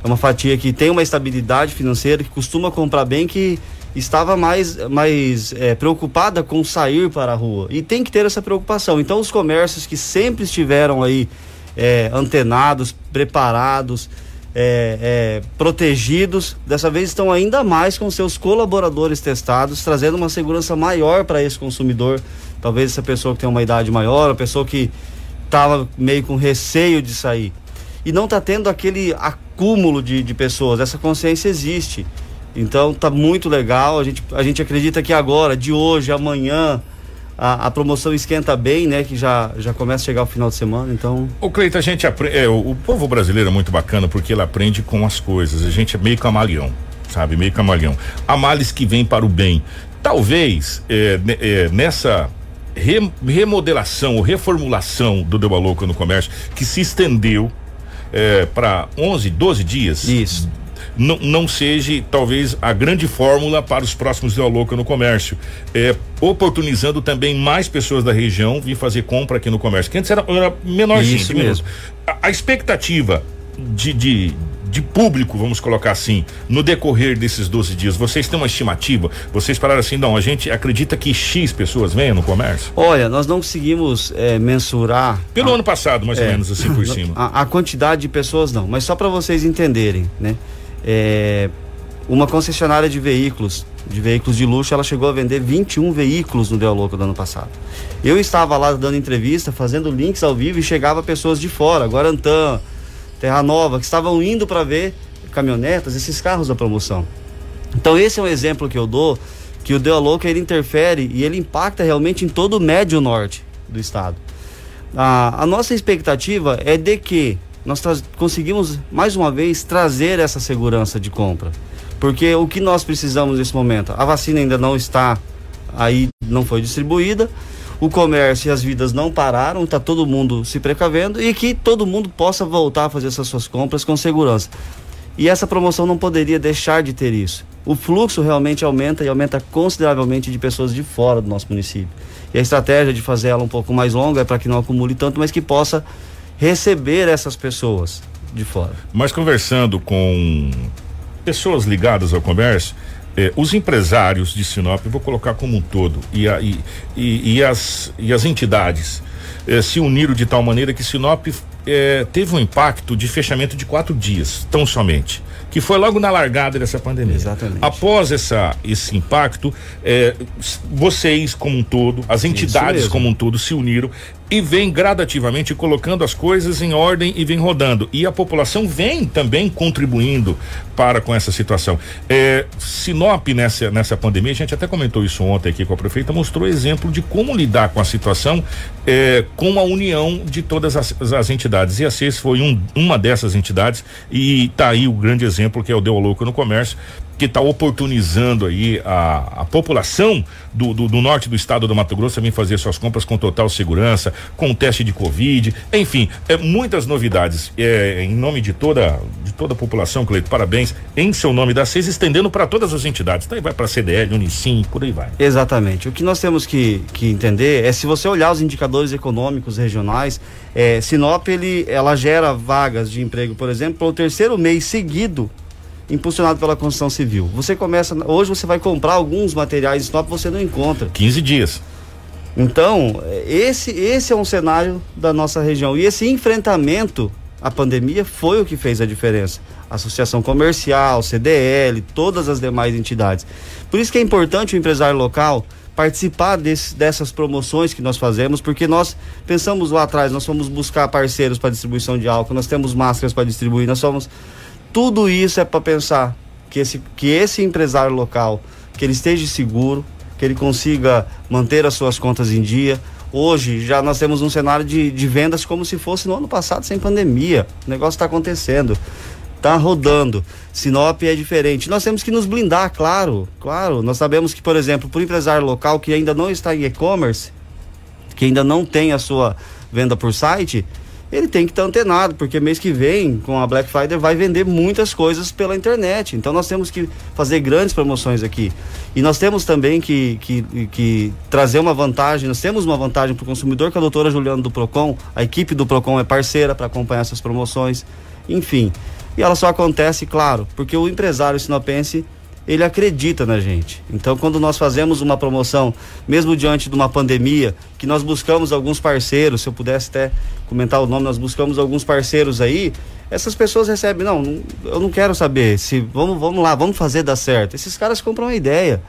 É uma fatia que tem uma estabilidade financeira, que costuma comprar bem, que estava mais, mais é, preocupada com sair para a rua. E tem que ter essa preocupação. Então, os comércios que sempre estiveram aí é, antenados, preparados, é, é, protegidos, dessa vez estão ainda mais com seus colaboradores testados, trazendo uma segurança maior para esse consumidor. Talvez essa pessoa que tem uma idade maior, a pessoa que estava meio com receio de sair. E não está tendo aquele acúmulo de, de pessoas, essa consciência existe. Então tá muito legal. A gente, a gente acredita que agora, de hoje, amanhã, a, a, promoção esquenta bem, né? Que já, já começa a chegar o final de semana, então. O Cleiton, a gente aprende. É, o, povo brasileiro é muito bacana porque ele aprende com as coisas. A gente é meio camaleão, sabe? Meio camaleão. Há males que vêm para o bem. Talvez é, é, nessa re, remodelação ou reformulação do Deu Louca no comércio, que se estendeu é, para 11, 12 dias. Isso não, não seja talvez a grande fórmula para os próximos Louca no comércio. É, oportunizando também mais pessoas da região vir fazer compra aqui no comércio, que antes era, era menorzinho. Isso mesmo. A, a expectativa de, de, de público, vamos colocar assim, no decorrer desses 12 dias, vocês têm uma estimativa? Vocês pararam assim, não, a gente acredita que X pessoas venham no comércio? Olha, nós não conseguimos é, mensurar. Pelo a, ano passado, mais é, ou menos assim por cima. A, a, quantidade de pessoas não, mas só para vocês entenderem, né? É, uma concessionária de veículos, de veículos de luxo, ela chegou a vender 21 veículos no Deu Louco do ano passado. Eu estava lá dando entrevista, fazendo links ao vivo e chegava pessoas de fora, Guarantã, Terra Nova, que estavam indo para ver caminhonetas, esses carros da promoção. Então esse é um exemplo que eu dou que o Deoloco ele interfere e ele impacta realmente em todo o médio norte do estado. A, a nossa expectativa é de que nós conseguimos mais uma vez trazer essa segurança de compra. Porque o que nós precisamos nesse momento? A vacina ainda não está aí, não foi distribuída, o comércio e as vidas não pararam, está todo mundo se precavendo e que todo mundo possa voltar a fazer essas suas compras com segurança. E essa promoção não poderia deixar de ter isso. O fluxo realmente aumenta e aumenta consideravelmente de pessoas de fora do nosso município. E a estratégia de fazer ela um pouco mais longa é para que não acumule tanto, mas que possa receber essas pessoas de fora. Mas conversando com pessoas ligadas ao comércio, eh, os empresários de Sinop, vou colocar como um todo, e, a, e, e, e as, e as entidades eh, se uniram de tal maneira que Sinop eh, teve um impacto de fechamento de quatro dias, tão somente que foi logo na largada dessa pandemia. Exatamente. Após essa, esse impacto, eh, vocês como um todo, as entidades como um todo se uniram e vem gradativamente colocando as coisas em ordem e vem rodando. E a população vem também contribuindo para com essa situação. É, Sinop, nessa, nessa pandemia, a gente até comentou isso ontem aqui com a prefeita, mostrou exemplo de como lidar com a situação é, com a união de todas as, as entidades. E a CES foi um, uma dessas entidades, e está aí o grande exemplo que é o Deu Louco no Comércio, que está oportunizando aí a, a população do, do, do, norte do estado do Mato Grosso a vir fazer suas compras com total segurança, com teste de Covid, enfim, é, muitas novidades. É, em nome de toda, de toda a população, Cleito, parabéns, em seu nome da CES, estendendo para todas as entidades. Daí vai para a CDL, Unicim, por aí vai. Exatamente. O que nós temos que, que entender é se você olhar os indicadores econômicos regionais, é, Sinop ele, ela gera vagas de emprego, por exemplo, para o terceiro mês seguido impulsionado pela construção civil. Você começa, hoje você vai comprar alguns materiais de stop, você não encontra. 15 dias. Então, esse, esse é um cenário da nossa região. E esse enfrentamento à pandemia foi o que fez a diferença. Associação comercial, CDL, todas as demais entidades. Por isso que é importante o empresário local participar desse, dessas promoções que nós fazemos, porque nós pensamos lá atrás, nós fomos buscar parceiros para distribuição de álcool, nós temos máscaras para distribuir, nós fomos tudo isso é para pensar que esse, que esse empresário local, que ele esteja seguro, que ele consiga manter as suas contas em dia. Hoje já nós temos um cenário de, de vendas como se fosse no ano passado sem pandemia. O negócio está acontecendo, está rodando. Sinop é diferente. Nós temos que nos blindar, claro, claro. Nós sabemos que, por exemplo, para o empresário local que ainda não está em e-commerce, que ainda não tem a sua venda por site, ele tem que estar antenado, porque mês que vem, com a Black Friday, vai vender muitas coisas pela internet. Então nós temos que fazer grandes promoções aqui. E nós temos também que, que, que trazer uma vantagem, nós temos uma vantagem para o consumidor, que a doutora Juliana do Procon, a equipe do Procon é parceira para acompanhar essas promoções, enfim. E ela só acontece, claro, porque o empresário sinopense ele acredita na gente. Então, quando nós fazemos uma promoção, mesmo diante de uma pandemia, que nós buscamos alguns parceiros, se eu pudesse até comentar o nome, nós buscamos alguns parceiros aí, essas pessoas recebem, não, não eu não quero saber, se vamos, vamos lá, vamos fazer dar certo. Esses caras compram a ideia.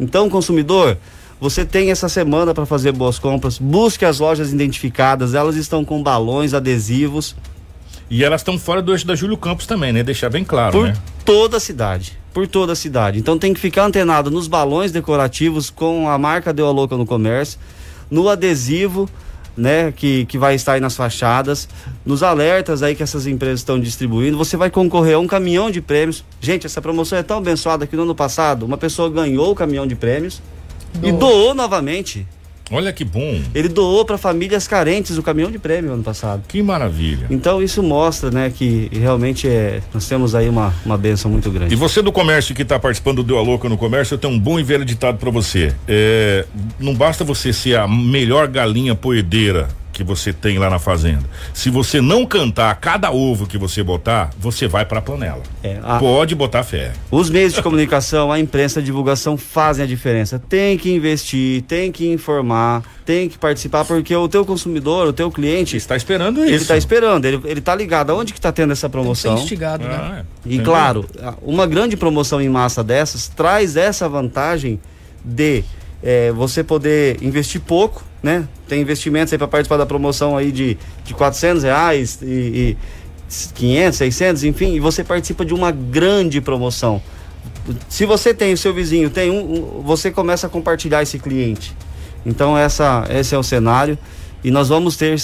Então, consumidor, você tem essa semana para fazer boas compras, busque as lojas identificadas, elas estão com balões, adesivos. E elas estão fora do eixo da Júlio Campos também, né? Deixar bem claro, Por né? toda a cidade por toda a cidade. Então tem que ficar antenado nos balões decorativos com a marca Deu a Louca no comércio, no adesivo, né, que, que vai estar aí nas fachadas, nos alertas aí que essas empresas estão distribuindo. Você vai concorrer a um caminhão de prêmios. Gente, essa promoção é tão abençoada que no ano passado uma pessoa ganhou o caminhão de prêmios doou. e doou novamente. Olha que bom. Ele doou para famílias carentes o caminhão de prêmio ano passado. Que maravilha. Então isso mostra, né, que realmente é, nós temos aí uma, uma benção muito grande. E você do comércio que está participando do Deu a Louca no comércio, eu tenho um bom e velho ditado para você. É, não basta você ser a melhor galinha poedeira que você tem lá na fazenda. Se você não cantar cada ovo que você botar, você vai para a panela. É, a... Pode botar fé. Os meios de comunicação, a imprensa, a divulgação fazem a diferença. Tem que investir, tem que informar, tem que participar porque o teu consumidor, o teu cliente está esperando isso. Ele está esperando, ele, ele tá ligado aonde que está tendo essa promoção. Tem instigado, né? ah, né? E claro, uma grande promoção em massa dessas traz essa vantagem de é, você poder investir pouco, né? Tem investimentos aí para participar da promoção aí de, de 400 reais e, e 500, 600, enfim, e você participa de uma grande promoção. Se você tem o seu vizinho, tem um, você começa a compartilhar esse cliente. Então essa, esse é o cenário e nós vamos ter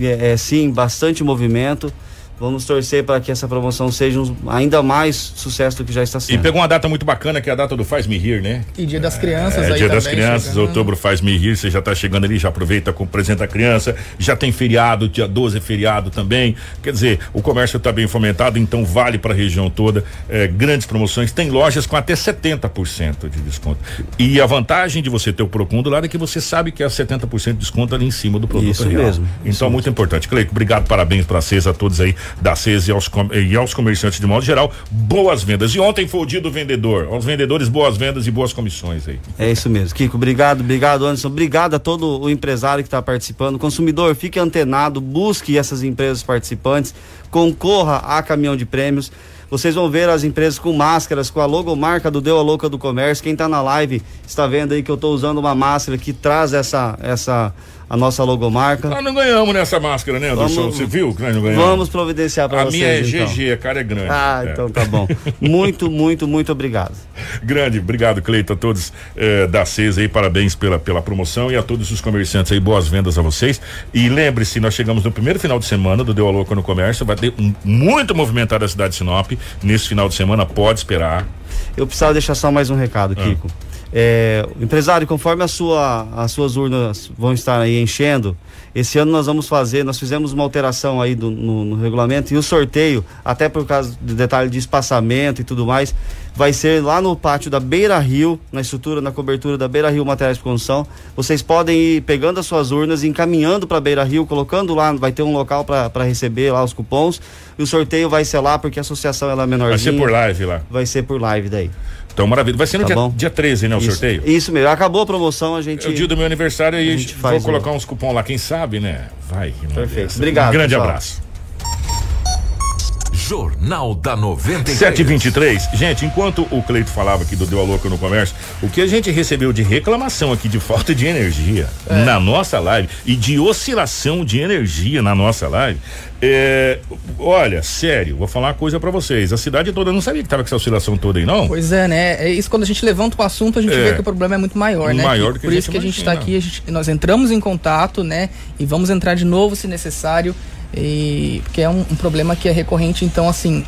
é, é, sim bastante movimento. Vamos torcer para que essa promoção seja um, ainda mais sucesso do que já está sendo. E pegou uma data muito bacana, que é a data do Faz Me Rir, né? E Dia das Crianças é, aí Dia das Crianças, chegando. outubro Faz Me Rir, você já está chegando ali, já aproveita com presente a criança, já tem feriado, dia 12 é feriado também. Quer dizer, o comércio está bem fomentado, então vale para a região toda. É, grandes promoções, tem lojas com até 70% de desconto. E a vantagem de você ter o Procon do lado é que você sabe que é 70% de desconto ali em cima do produto Isso real. mesmo, Então, isso muito importante. Cleico, obrigado, parabéns para CES, a todos aí da CES e aos, e aos comerciantes de modo geral. Boas vendas. E ontem foi o dia do vendedor. Aos vendedores, boas vendas e boas comissões aí. É isso mesmo. Kiko, obrigado, obrigado, Anderson. Obrigado a todo o empresário que está participando. Consumidor, fique antenado, busque essas empresas participantes, concorra a caminhão de prêmios. Vocês vão ver as empresas com máscaras, com a logomarca do Deu a Louca do Comércio. Quem está na live está vendo aí que eu estou usando uma máscara que traz essa, essa a nossa logomarca. Nós não ganhamos nessa máscara, né, Anderson? Vamos- Você viu que nós não ganhamos? Vamos providenciar para A vocês. minha é então. GG, a cara é grande. Ah, É. então tá bom. Muito, muito, muito obrigado. (laughs) Grande, obrigado, Cleito, a todos eh, da CES aí, parabéns pela, pela promoção e a todos os comerciantes aí, boas vendas a vocês. E lembre-se, nós chegamos no primeiro final de semana do Deu a Louca no Comércio, vai ter um, muito movimentada a cidade de Sinop. Nesse final de semana, pode esperar. Eu precisava deixar só mais um recado, Ah. Kiko. É, empresário, conforme a sua, as suas urnas vão estar aí enchendo, esse ano nós vamos fazer, nós fizemos uma alteração aí do- no, no regulamento e o sorteio, até por causa do detalhe de espaçamento e tudo mais, vai ser lá no pátio da Beira Rio, na estrutura, na cobertura da Beira Rio Materiais de Construção. Vocês podem ir pegando as suas urnas, encaminhando para Beira Rio, colocando lá, vai ter um local para receber lá os cupons. E o sorteio vai ser lá porque a associação ela é Vai menorzinha. ser por live lá. Vai ser por live daí. Então, maravilha. Vai ser no Tá dia, bom. dia 13, né, o Isso, sorteio? Isso mesmo. Acabou a promoção, a gente. É o dia do meu aniversário e a a gente gente faz vou o- colocar uns cupom lá, quem sabe, né? Vai. que não Perfeito. dessa. Obrigado, Um grande pessoal. abraço. Jornal da 93. 723. Gente, enquanto o Cleito falava aqui do Deu a Louca no Comércio, o que a gente recebeu de reclamação aqui de falta de energia É. na nossa live e de oscilação de energia na nossa live. É, olha, sério, vou falar uma coisa pra vocês. A cidade toda não sabia que tava com essa oscilação toda aí, não? Pois é, né? É isso quando a gente levanta o assunto, a gente É. vê que o problema é muito maior, né? Maior do que Por a isso que a gente está aqui, a gente, nós entramos em contato, né? E vamos entrar de novo se necessário. E porque é um, um problema que é recorrente, então assim,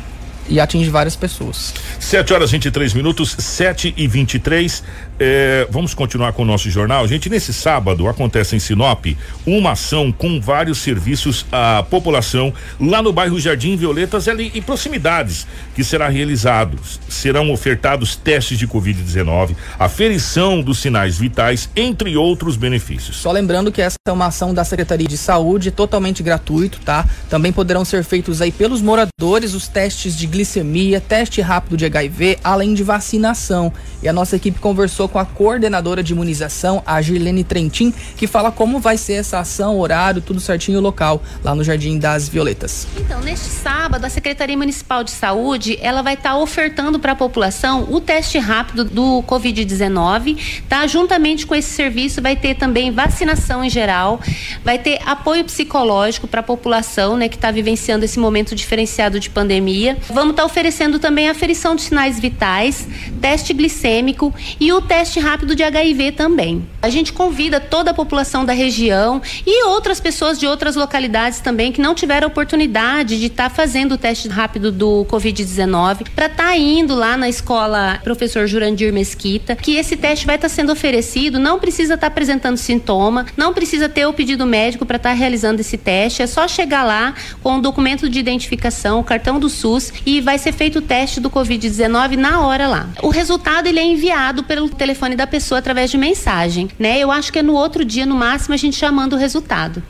e atinge várias pessoas. 7 horas 23 minutos, 7 e 23. É, vamos continuar com o nosso jornal. Gente, nesse sábado acontece em Sinop uma ação com vários serviços à população lá no bairro Jardim Violetas ali, e proximidades que será realizado. Serão ofertados testes de Covid-19, aferição dos sinais vitais, entre outros benefícios. Só lembrando que essa é uma ação da Secretaria de Saúde, totalmente gratuito, tá? Também poderão ser feitos aí pelos moradores os testes de glicemia, teste rápido de HIV, além de vacinação. E a nossa equipe conversou com a coordenadora de imunização, a Girlene Trentin, que fala como vai ser essa ação, horário, tudo certinho local, lá no Jardim das Violetas. Então, neste sábado, a Secretaria Municipal de Saúde, ela vai estar ofertando para a população o teste rápido do COVID-19, tá? Juntamente com esse serviço vai ter também vacinação em geral, vai ter apoio psicológico para a população, né, que está vivenciando esse momento diferenciado de pandemia. Vamos estar oferecendo também a aferição de sinais vitais, teste glicêmico e o teste rápido de HIV também. A gente convida toda a população da região e outras pessoas de outras localidades também que não tiveram oportunidade de estar fazendo o teste rápido do Covid-19 para estar indo lá na escola Professor Jurandir Mesquita, que esse teste vai estar sendo oferecido, não precisa estar apresentando sintoma, não precisa ter o pedido médico para estar realizando esse teste, é só chegar lá com o documento de identificação, o cartão do SUS e vai ser feito o teste do Covid-19 na hora lá. O resultado ele é enviado pelo telefone da pessoa através de mensagem, né? Eu acho que é no outro dia, no máximo, a gente já manda o resultado.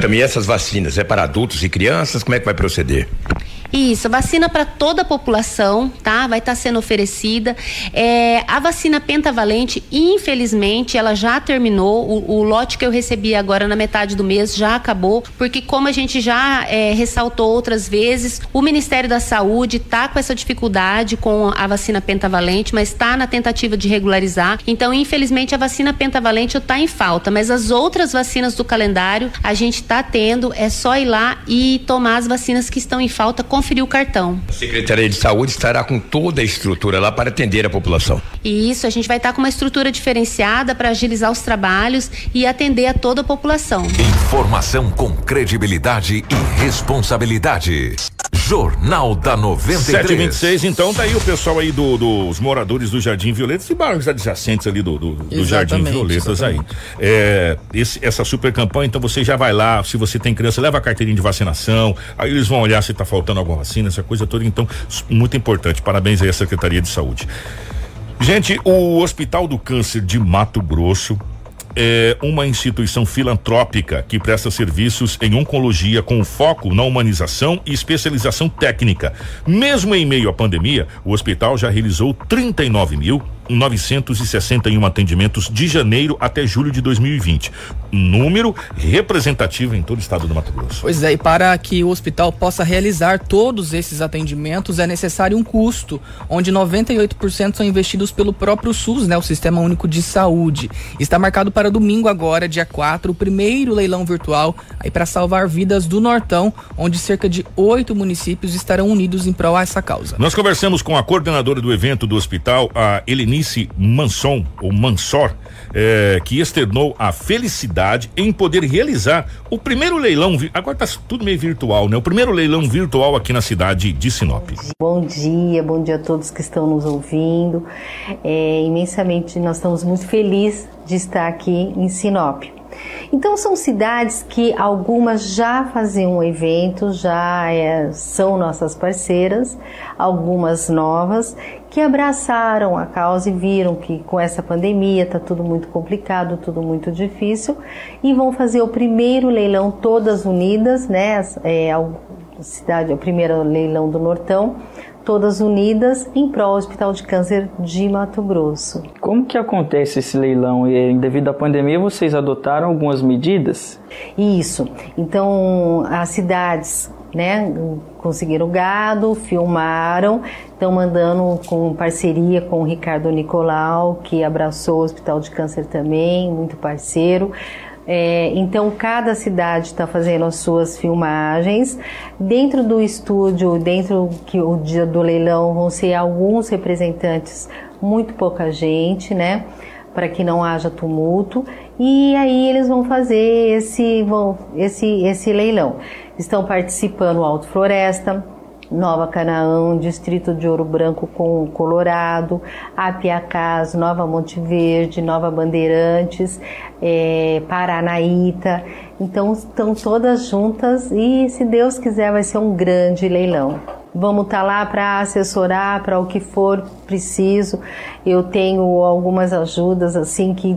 Também, essas vacinas é para adultos e crianças? Como é que vai proceder? Isso, vacina para toda a população, tá? Vai estar sendo oferecida. É, a vacina pentavalente, infelizmente, ela já terminou. O, o lote que eu recebi agora na metade do mês já acabou, porque como a gente já é, ressaltou outras vezes, o Ministério da Saúde está com essa dificuldade com a vacina pentavalente, mas está na tentativa de regularizar. Então, infelizmente, a vacina pentavalente está em falta, mas as outras vacinas do calendário a gente está tendo. É só ir lá e tomar as vacinas que estão em falta com conferir o cartão. A Secretaria de Saúde estará com toda a estrutura lá para atender a população. E isso, a gente vai estar com uma estrutura diferenciada para agilizar os trabalhos e atender a toda a população. Informação com credibilidade e responsabilidade. Jornal da 93. 726, então tá aí o pessoal aí do, dos moradores do Jardim Violetas e bairros adjacentes ali do, do, do Jardim Violetas exatamente. aí. É, esse, essa super campanha, então você já vai lá, se você tem criança, leva a carteirinha de vacinação, aí eles vão olhar se tá faltando alguma vacina, essa coisa toda, então, muito importante. Parabéns aí à Secretaria de Saúde. Gente, o Hospital do Câncer de Mato Grosso é uma instituição filantrópica que presta serviços em oncologia com foco na humanização e especialização técnica. Mesmo em meio à pandemia, o hospital já realizou 39 mil 961 atendimentos de janeiro até julho de 2020. Número representativo em todo o estado do Mato Grosso. Pois é, e para que o hospital possa realizar todos esses atendimentos é necessário um custo, onde 98% são investidos pelo próprio SUS, né, o Sistema Único de Saúde. Está marcado para domingo agora, dia 4, o primeiro leilão virtual aí para salvar vidas do Nortão, onde cerca de oito municípios estarão unidos em prol a essa causa. Nós conversamos com a coordenadora do evento do hospital, a Eleni Eunice Manson, ou Mansor, é, que externou a felicidade em poder realizar o primeiro leilão, agora está tudo meio virtual, né? O primeiro leilão virtual aqui na cidade de Sinop. Bom dia, bom dia a todos que estão nos ouvindo. É, imensamente, nós estamos muito felizes de estar aqui em Sinop. Então são cidades que algumas já faziam eventos, já é, são nossas parceiras, algumas novas que abraçaram a causa e viram que com essa pandemia está tudo muito complicado, tudo muito difícil e vão fazer o primeiro leilão todas unidas, né? É, a cidade, o primeiro leilão do Nortão todas unidas em prol do Hospital de Câncer de Mato Grosso. Como que acontece esse leilão? E devido à pandemia, vocês adotaram algumas medidas? Isso. Então, as cidades né, conseguiram gado, filmaram, estão mandando com parceria com o Ricardo Nicolau, que abraçou o Hospital de Câncer também, muito parceiro. É, então, cada cidade está fazendo as suas filmagens. Dentro do estúdio, dentro que o dia do leilão, vão ser alguns representantes, muito pouca gente, né? Para que não haja tumulto. E aí eles vão fazer esse, vão, esse, esse leilão. Estão participando o Alto Floresta, Nova Canaã, Distrito de Ouro Branco com Colorado, Apiacás, Nova Monte Verde, Nova Bandeirantes, é, Paranaíta. Então estão todas juntas e, se Deus quiser, vai ser um grande leilão. Vamos estar tá lá para assessorar para o que for preciso. Eu tenho algumas ajudas assim que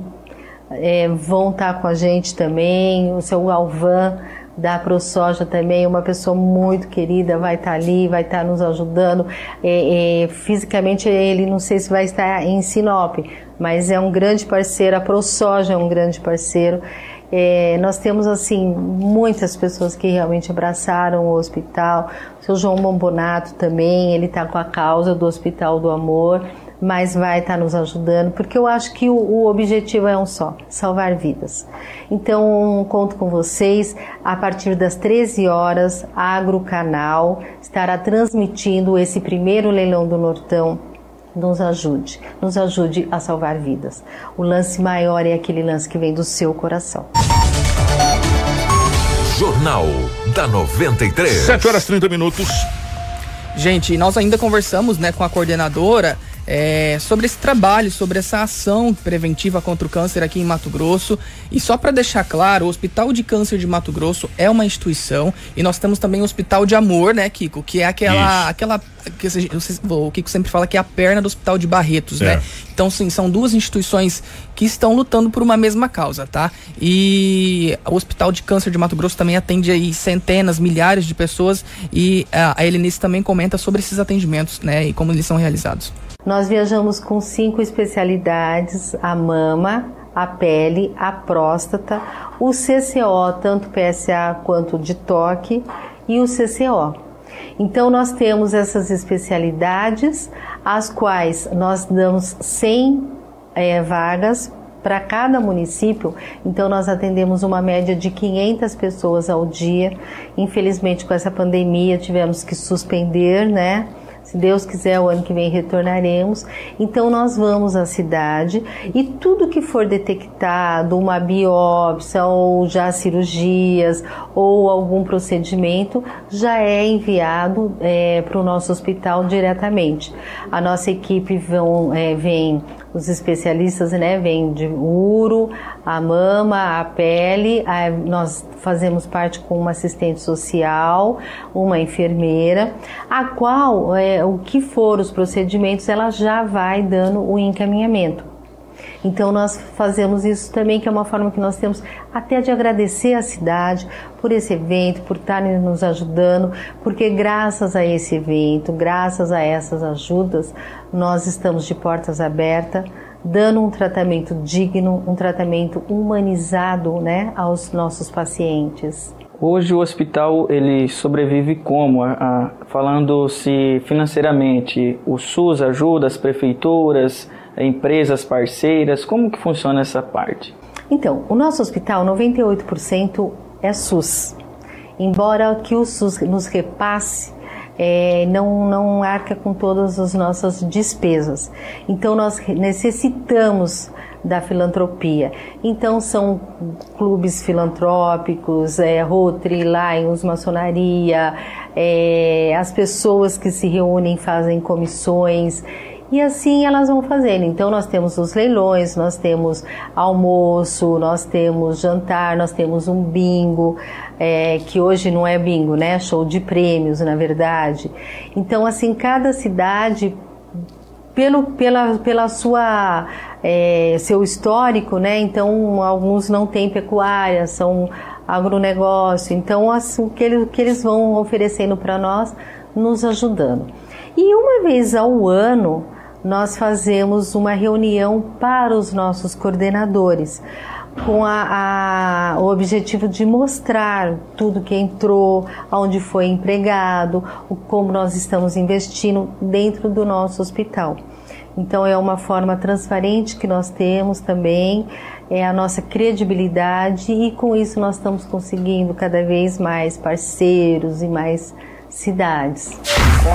é, vão estar tá com a gente também. O seu Alvan da ProSoja também, uma pessoa muito querida, vai estar tá ali, vai estar tá nos ajudando. É, é, fisicamente ele não sei se vai estar em Sinop, mas é um grande parceiro, a ProSoja é um grande parceiro. É, nós temos assim muitas pessoas que realmente abraçaram o hospital. O seu João Bombonato também, ele está com a causa do Hospital do Amor mas vai estar tá nos ajudando, porque eu acho que o, o, objetivo é um só: salvar vidas. Então, conto com vocês. A partir das 13 horas, a Agrocanal estará transmitindo esse primeiro leilão do Nortão. Nos ajude, nos ajude a salvar vidas. O lance maior é aquele lance que vem do seu coração. Jornal da 93. 7 horas 30 minutos. Gente, nós ainda conversamos né, com a coordenadora é, sobre esse trabalho, sobre essa ação preventiva contra o câncer aqui em Mato Grosso. E só para deixar claro, o Hospital de Câncer de Mato Grosso é uma instituição e nós temos também o Hospital de Amor, né, Kiko? Que é aquela, aquela que o Kiko sempre fala que é a perna do Hospital de Barretos, né? é. né? Então, sim, são duas instituições que estão lutando por uma mesma causa, tá? E o Hospital de Câncer de Mato Grosso também atende aí centenas, milhares de pessoas e a, Helenice também comenta sobre esses atendimentos, né? E como eles são realizados. Nós viajamos com cinco especialidades: a mama, a pele, a próstata, o CCO, tanto PSA quanto de toque, e o CCO. Então, nós temos essas especialidades, as quais nós damos 100 é, vagas para cada município, então nós atendemos uma média de 500 pessoas ao dia. Infelizmente, com essa pandemia, tivemos que suspender, né? Se Deus quiser, o ano que vem retornaremos. Então, nós vamos à cidade e tudo que for detectado, uma biópsia ou já cirurgias ou algum procedimento, já é enviado é, para o nosso hospital diretamente. A nossa equipe vão, é, vem os especialistas, né, vêm de uro, a mama, a pele, a, nós fazemos parte com uma assistente social, uma enfermeira, a qual, é, o que for os procedimentos, ela já vai dando o encaminhamento. Então nós fazemos isso também, que é uma forma que nós temos até de agradecer a cidade por esse evento, por estarem nos ajudando, porque graças a esse evento, graças a essas ajudas, nós estamos de portas abertas, dando um tratamento digno, um tratamento humanizado, né, aos nossos pacientes. Hoje o hospital ele sobrevive como? Falando-se financeiramente, o SUS ajuda as prefeituras, empresas parceiras, como que funciona essa parte? Então, o nosso hospital, 98% é SUS. Embora que o SUS nos repasse, é, não, não arca com todas as nossas despesas. Então, nós necessitamos da filantropia. Então, são clubes filantrópicos, é, Rotary, Lions, maçonaria, é, as pessoas que se reúnem fazem comissões. E assim elas vão fazendo. Então nós temos os leilões, nós temos almoço, nós temos jantar, nós temos um bingo, é, que hoje não é bingo, né? Show de prêmios, na verdade. Então assim cada cidade pelo, pela, pela sua é, seu histórico, né? Então alguns não têm pecuária, são agronegócio. Então assim, o que eles, o que eles vão oferecendo para nós, nos ajudando. E uma vez ao ano nós fazemos uma reunião para os nossos coordenadores, com a, a, o objetivo de mostrar tudo que entrou, onde foi empregado, o, como nós estamos investindo dentro do nosso hospital. Então é uma forma transparente que nós temos também, é a nossa credibilidade e com isso nós estamos conseguindo cada vez mais parceiros e mais cidades.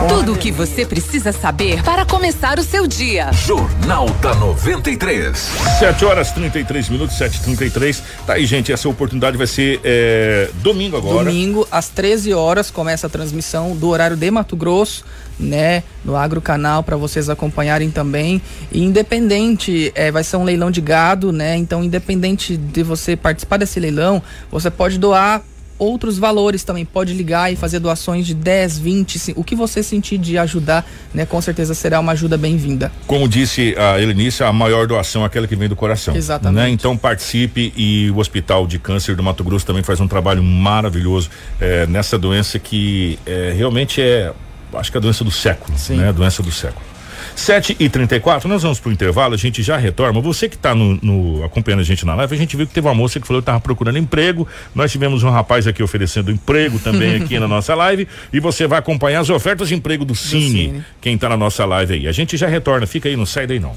Tudo o que você precisa saber para começar o seu dia. Jornal da 93. 7 horas 33 minutos, 7h33. Tá aí, gente. Essa oportunidade vai ser é, domingo agora. Domingo, às 13 horas, começa a transmissão do horário de Mato Grosso, né? No Agro Canal, para vocês acompanharem também. E independente, é, vai ser um leilão de gado, né? Então, independente de você participar desse leilão, você pode doar outros valores também. Pode ligar e fazer doações de 10, 20, o que você sentir de ajudar, né? Com certeza será uma ajuda bem-vinda. Como disse a Helenice, a maior doação é aquela que vem do coração. Exatamente. Né? Então participe e o Hospital de Câncer do Mato Grosso também faz um trabalho maravilhoso é, nessa doença que é, realmente é, acho que é a doença do século, Sim. né? A doença do século. 7 e 34 nós vamos pro intervalo, a gente já retorna. Você que está no, no, acompanhando a gente na live, a gente viu que teve uma moça que falou que estava procurando emprego. Nós tivemos um rapaz aqui oferecendo emprego também (laughs) aqui na nossa live. E você vai acompanhar as ofertas de emprego do Cine, do Cine. quem está na nossa live aí. A gente já retorna, fica aí, não sai daí não.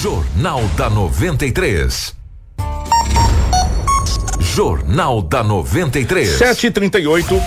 Jornal da 93. Jornal da 93. 7 e 38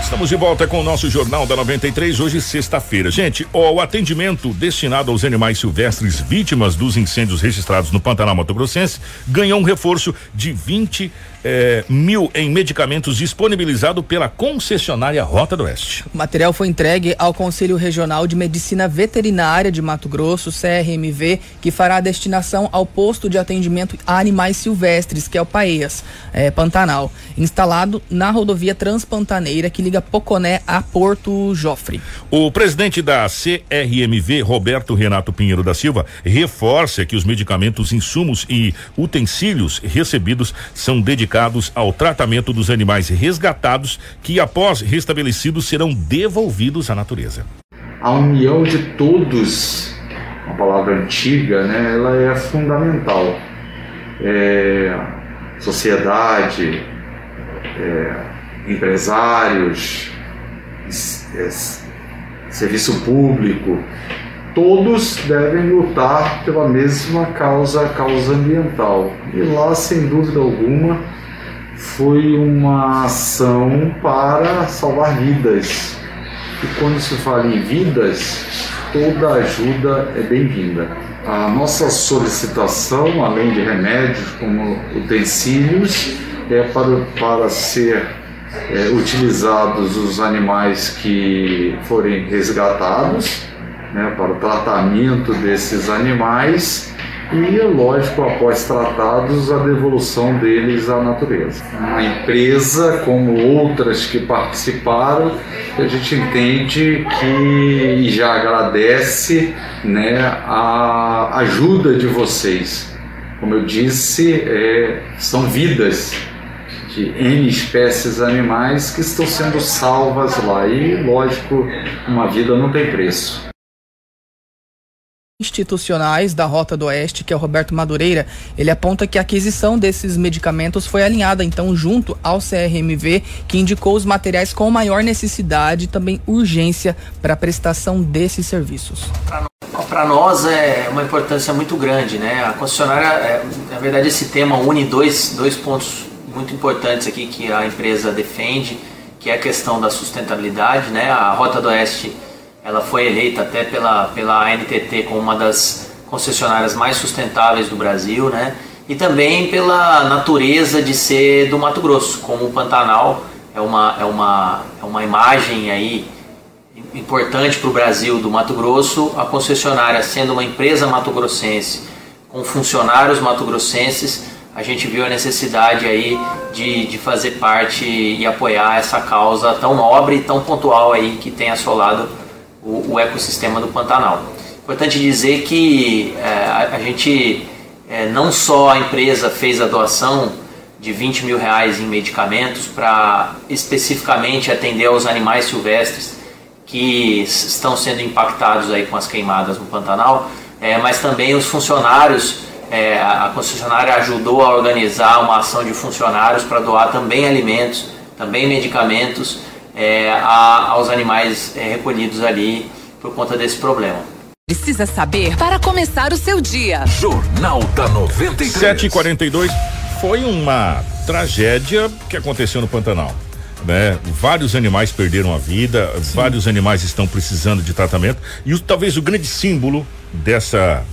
Estamos de volta com o nosso Jornal da 93, hoje sexta-feira. Gente, o atendimento destinado aos animais silvestres vítimas dos incêndios registrados no Pantanal Mato Grossense ganhou um reforço de 20 é, mil em medicamentos disponibilizado pela concessionária Rota do Oeste. O material foi entregue ao Conselho Regional de Medicina Veterinária de Mato Grosso, CRMV, que fará a destinação ao posto de atendimento a animais silvestres, que é o PAEAS, é, Pantanal, instalado na rodovia Transpantaneira que liga Poconé a Porto Jofre. O presidente da CRMV, Roberto Renato Pinheiro da Silva, reforça que os medicamentos, insumos e utensílios recebidos são dedicados dedicados ao tratamento dos animais resgatados que, após restabelecidos, serão devolvidos à natureza. A união de todos, uma palavra antiga, né, ela é fundamental. É, sociedade, é, empresários, é, serviço público, todos devem lutar pela mesma causa, causa ambiental. E lá, sem dúvida alguma, foi uma ação para salvar vidas. E quando se fala em vidas, toda ajuda é bem-vinda. A nossa solicitação, além de remédios como utensílios, é para, para ser é, utilizados os animais que forem resgatados, né, para o tratamento desses animais e, lógico, após tratados, a devolução deles à natureza. Uma empresa, como outras que participaram, a gente entende que e já agradece né, a ajuda de vocês. Como eu disse, é, são vidas de N espécies animais que estão sendo salvas lá. E, lógico, uma vida não tem preço institucionais da Rota do Oeste, que é o Roberto Madureira, ele aponta que a aquisição desses medicamentos foi alinhada então junto ao CRMV, que indicou os materiais com maior necessidade e também urgência para a prestação desses serviços. Para nós é uma importância muito grande, né? A concessionária, é, na verdade, esse tema une dois, dois pontos muito importantes aqui que a empresa defende, que é a questão da sustentabilidade, né? A Rota do Oeste ela foi eleita até pela, pela ANTT como uma das concessionárias mais sustentáveis do Brasil, né? E também pela natureza de ser do Mato Grosso, como o Pantanal é uma, é uma, é uma imagem aí importante para o Brasil do Mato Grosso, a concessionária sendo uma empresa mato-grossense, com funcionários mato-grossenses, a gente viu a necessidade aí de, de fazer parte e apoiar essa causa tão nobre e tão pontual aí que tem assolado o, o ecossistema do Pantanal. Importante dizer que é, a, a, gente, é, não só a empresa fez a doação de 20 mil reais em medicamentos para especificamente atender aos animais silvestres que estão sendo impactados aí com as queimadas no Pantanal, é, mas também os funcionários, é, a concessionária ajudou a organizar uma ação de funcionários para doar também alimentos, também medicamentos é, a, aos animais é, recolhidos ali por conta desse problema. Precisa saber para começar o seu dia. Jornal da 93. 742 foi uma tragédia que aconteceu no Pantanal. Né? Vários animais perderam a vida, Sim. vários animais estão precisando de tratamento e o, talvez o grande símbolo dessa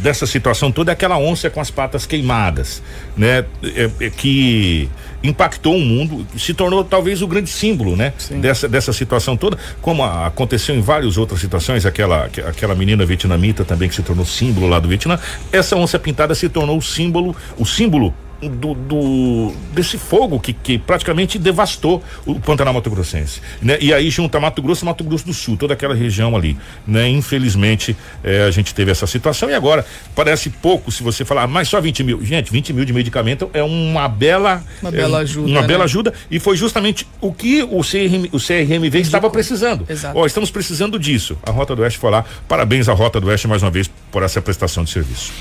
dessa situação toda é aquela onça com as patas queimadas, né? É, é, que impactou o mundo, se tornou talvez o grande símbolo, né? Dessa, dessa situação toda, como a, aconteceu em várias outras situações, aquela, aquela menina vietnamita também que se tornou símbolo lá do Vietnã, essa onça pintada se tornou o símbolo, o símbolo do, do, desse fogo que, que praticamente devastou o Pantanal Mato Grossense, né? E aí junta Mato Grosso e Mato Grosso do Sul, toda aquela região ali, né? Infelizmente eh, a gente teve essa situação e agora parece pouco se você falar, mas só 20 mil, gente, 20 mil de medicamento é uma bela, uma bela é, ajuda, uma né? bela ajuda e foi justamente o que o CRM, o CRMV estava precisando. Exato. Ó, estamos precisando disso. A Rota do Oeste foi lá, parabéns à Rota do Oeste mais uma vez por essa prestação de serviço.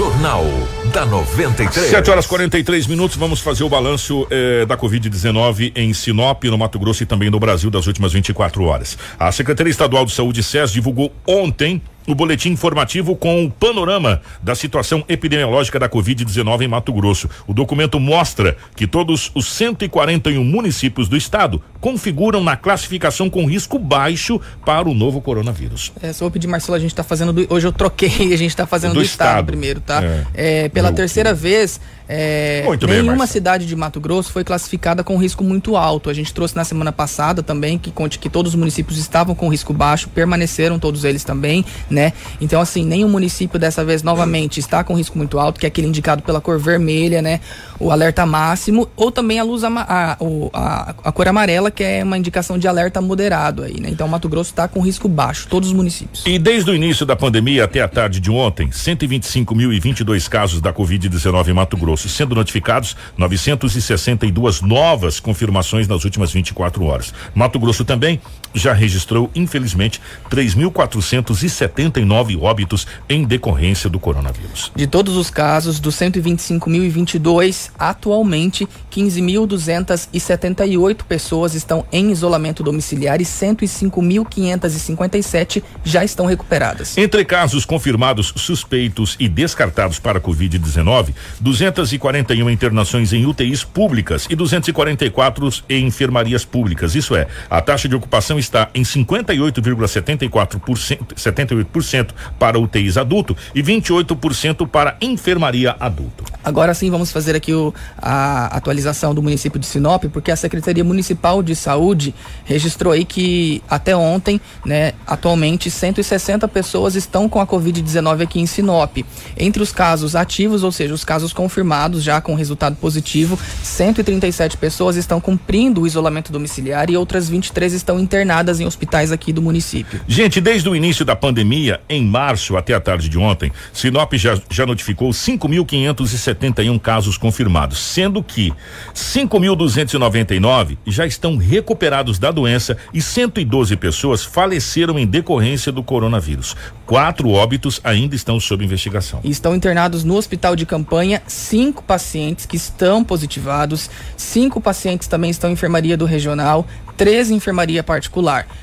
Jornal da 93. 7 horas 43 minutos. Vamos fazer o balanço eh, da Covid-19 em Sinop, no Mato Grosso e também no Brasil das últimas 24 horas. A Secretaria Estadual de Saúde, SES, divulgou ontem o boletim informativo com o panorama da situação epidemiológica da Covid-19 em Mato Grosso. O documento mostra que todos os 141 municípios do estado configuram na classificação com risco baixo para o novo coronavírus. É, só vou pedir, Marcelo, a gente está fazendo. Do, hoje eu troquei, (laughs) a gente está fazendo do, do estado, estado, primeiro, tá? É. É, pela terceira vez, é, nenhuma bem, cidade de Mato Grosso foi classificada com risco muito alto. A gente trouxe na semana passada também que conte que todos os municípios estavam com risco baixo, permaneceram todos eles também, né? Então, assim, nenhum município dessa vez novamente está com risco muito alto, que é aquele indicado pela cor vermelha, né? O alerta máximo, ou também a luz a, a, a, a cor amarela, que é uma indicação de alerta moderado aí, né? Então, Mato Grosso está com risco baixo, todos os municípios. E desde o início da pandemia até a tarde de ontem, 125.022 casos da Covid-19 em Mato Grosso. Sendo notificados 962 novas confirmações nas últimas 24 horas. Mato Grosso também já registrou, infelizmente, 3.479 óbitos em decorrência do coronavírus. De todos os casos, dos 125.022, atualmente 15.278 pessoas estão em isolamento domiciliar e 105.557 já estão recuperadas. Entre casos confirmados, suspeitos e descartados para Covid-19, 241 internações em UTIs públicas e 244 em enfermarias públicas. Isso é, a taxa de ocupação está em 58,74%, 78% para UTIs adulto e 28% para enfermaria adulto. Agora sim vamos fazer aqui o, a atualização do município de Sinop, porque a Secretaria Municipal de Saúde registrou aí que até ontem, né, atualmente 160 pessoas estão com a Covid-19 aqui em Sinop. Entre os casos ativos, ou seja, os casos confirmados já com resultado positivo, 137 pessoas estão cumprindo o isolamento domiciliar e outras 23 estão internadas em hospitais aqui do município. Gente, desde o início da pandemia, em março até a tarde de ontem, Sinop já, já notificou 5.571 casos confirmados, sendo que 5.299 já estão recuperados da doença e 112 pessoas faleceram em decorrência do coronavírus. Quatro óbitos ainda estão sob investigação. Estão internados no hospital de campanha cinco pacientes que estão positivados, cinco pacientes também estão em enfermaria do regional, 13 em enfermaria particular.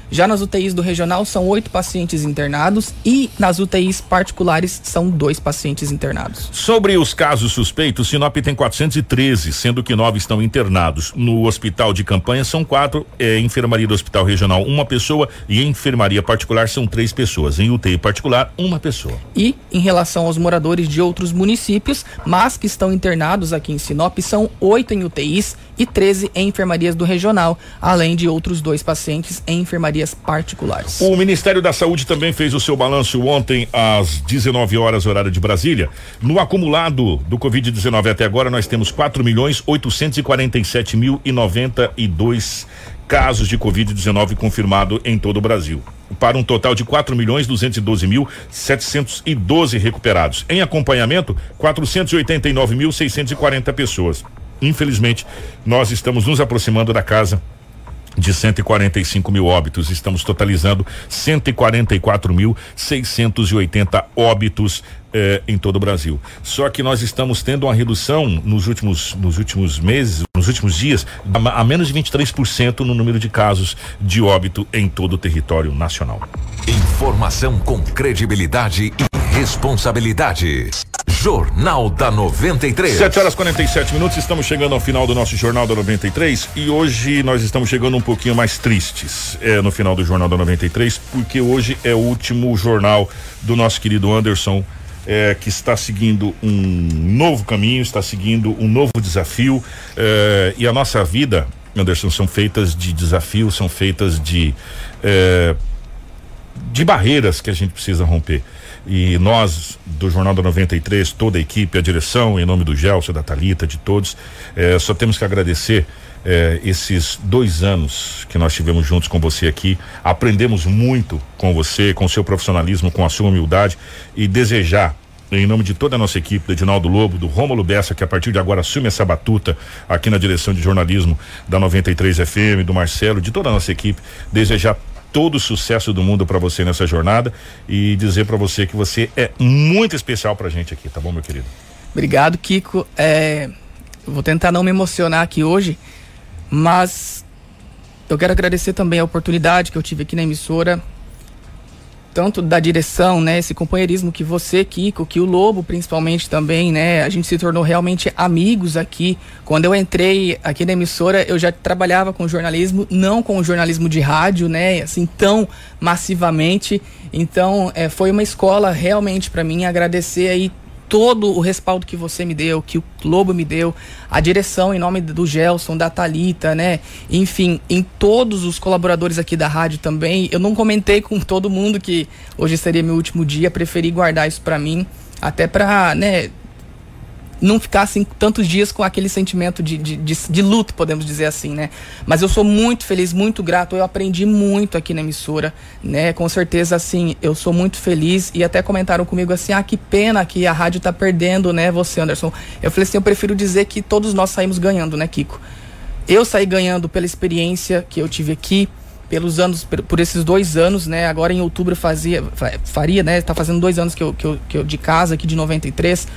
Já nas UTIs do regional são oito pacientes internados e nas UTIs particulares são dois pacientes internados. Sobre os casos suspeitos, Sinop tem 413, sendo que nove estão internados. No hospital de campanha são quatro, é, enfermaria do hospital regional uma pessoa e enfermaria particular são três pessoas. Em UTI particular, uma pessoa. E em relação aos moradores de outros municípios, mas que estão internados aqui em Sinop, são oito em UTIs e 13 em enfermarias do regional, além de outros dois pacientes em enfermarias particulares. O Ministério da Saúde também fez o seu balanço ontem às 19 horas horário de Brasília. No acumulado do Covid-19 até agora nós temos 4 milhões 847 mil e 92 casos de Covid-19 confirmado em todo o Brasil. Para um total de 4 milhões 212 mil 712 recuperados. Em acompanhamento, 489 mil 640 pessoas. Infelizmente, nós estamos nos aproximando da casa de 145 mil óbitos. Estamos totalizando 144.680 óbitos eh, em todo o Brasil. Só que nós estamos tendo uma redução nos últimos, nos últimos meses, nos últimos dias, a, a menos de 23% no número de casos de óbito em todo o território nacional. Informação com credibilidade e responsabilidade. Jornal da 93. 7 horas 47 minutos, estamos chegando ao final do nosso Jornal da 93 e hoje nós estamos chegando um pouquinho mais tristes é, no final do Jornal da 93, porque hoje é o último jornal do nosso querido Anderson. É, que está seguindo um novo caminho, está seguindo um novo desafio é, e a nossa vida, Anderson, são feitas de desafios, são feitas de é, de barreiras que a gente precisa romper. E nós, do Jornal da 93, toda a equipe, a direção, em nome do Gelson, da Talita, de todos, eh, só temos que agradecer eh, esses dois anos que nós tivemos juntos com você aqui. Aprendemos muito com você, com seu profissionalismo, com a sua humildade e desejar em nome de toda a nossa equipe, do Edinaldo Lobo, do Rômulo Bessa, que a partir de agora assume essa batuta aqui na direção de jornalismo da 93 FM, do Marcelo, de toda a nossa equipe, desejar todo o sucesso do mundo para você nessa jornada e dizer para você que você é muito especial pra gente aqui, tá bom, meu querido? Obrigado, Kiko. É, vou tentar não me emocionar aqui hoje, mas eu quero agradecer também a oportunidade que eu tive aqui na emissora, tanto da direção, né, esse companheirismo que você, Kiko, que o Lobo principalmente também, né, a gente se tornou realmente amigos aqui. Quando eu entrei aqui na emissora, eu já trabalhava com jornalismo, não com jornalismo de rádio, né, assim tão massivamente. Então, é, foi uma escola realmente para mim agradecer aí todo o respaldo que você me deu, que o Lobo me deu, a direção em nome do Gelson, da Talita, né? Enfim, em todos os colaboradores aqui da rádio também. Eu não comentei com todo mundo que hoje seria meu último dia, preferi guardar isso para mim, até para, né, não ficar assim tantos dias com aquele sentimento de, de, de, de, luto, podemos dizer assim, né? Mas eu sou muito feliz, muito grato. Eu aprendi muito aqui na emissora, né? Com certeza, assim, eu sou muito feliz. E até comentaram comigo assim: ah, que pena que a rádio tá perdendo, né? Você, Anderson. Eu falei assim: eu prefiro dizer que todos nós saímos ganhando, né, Kiko? Eu saí ganhando pela experiência que eu tive aqui, pelos anos, por esses dois anos, né? Agora em outubro fazia, faria, né? Tá fazendo dois anos que eu, que eu, que eu de casa aqui de 93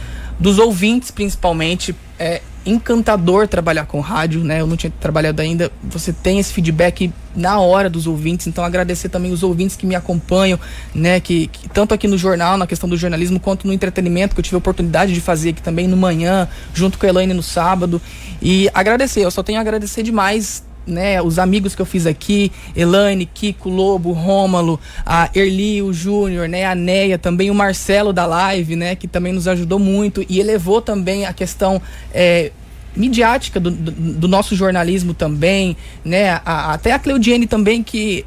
dos ouvintes principalmente. É encantador trabalhar com rádio, né? Eu não tinha trabalhado ainda. Você tem esse feedback na hora dos ouvintes, então agradecer também os ouvintes que me acompanham, né? Que, que, tanto aqui no jornal, na questão do jornalismo, quanto no entretenimento, que eu tive a oportunidade de fazer aqui também no manhã, junto com a Elaine no sábado. E agradecer, eu só tenho a agradecer demais né, os amigos que eu fiz aqui, Elaine, Kiko, Lobo, Rômalo, a Erli, o Júnior, né, a Neia, também o Marcelo da live, né, que também nos ajudou muito e elevou também a questão é, midiática do, do, do, nosso jornalismo também, né, a, até a Cleudiene também que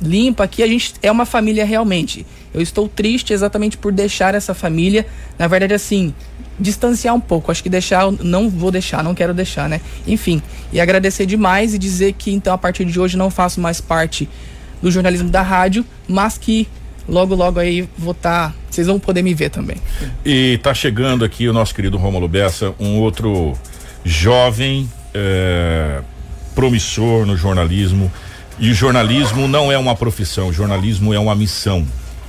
limpa aqui, a gente é uma família realmente. Eu estou triste exatamente por deixar essa família, na verdade assim, distanciar um pouco. Acho que deixar, não vou deixar, não quero deixar, né? Enfim, e agradecer demais e dizer que então a partir de hoje não faço mais parte do jornalismo da rádio, mas que logo, logo aí vou estar. Tá, vocês vão poder me ver também. E tá chegando aqui o nosso querido Romulo Bessa, um outro jovem é, promissor no jornalismo. E jornalismo não é uma profissão, jornalismo é uma missão.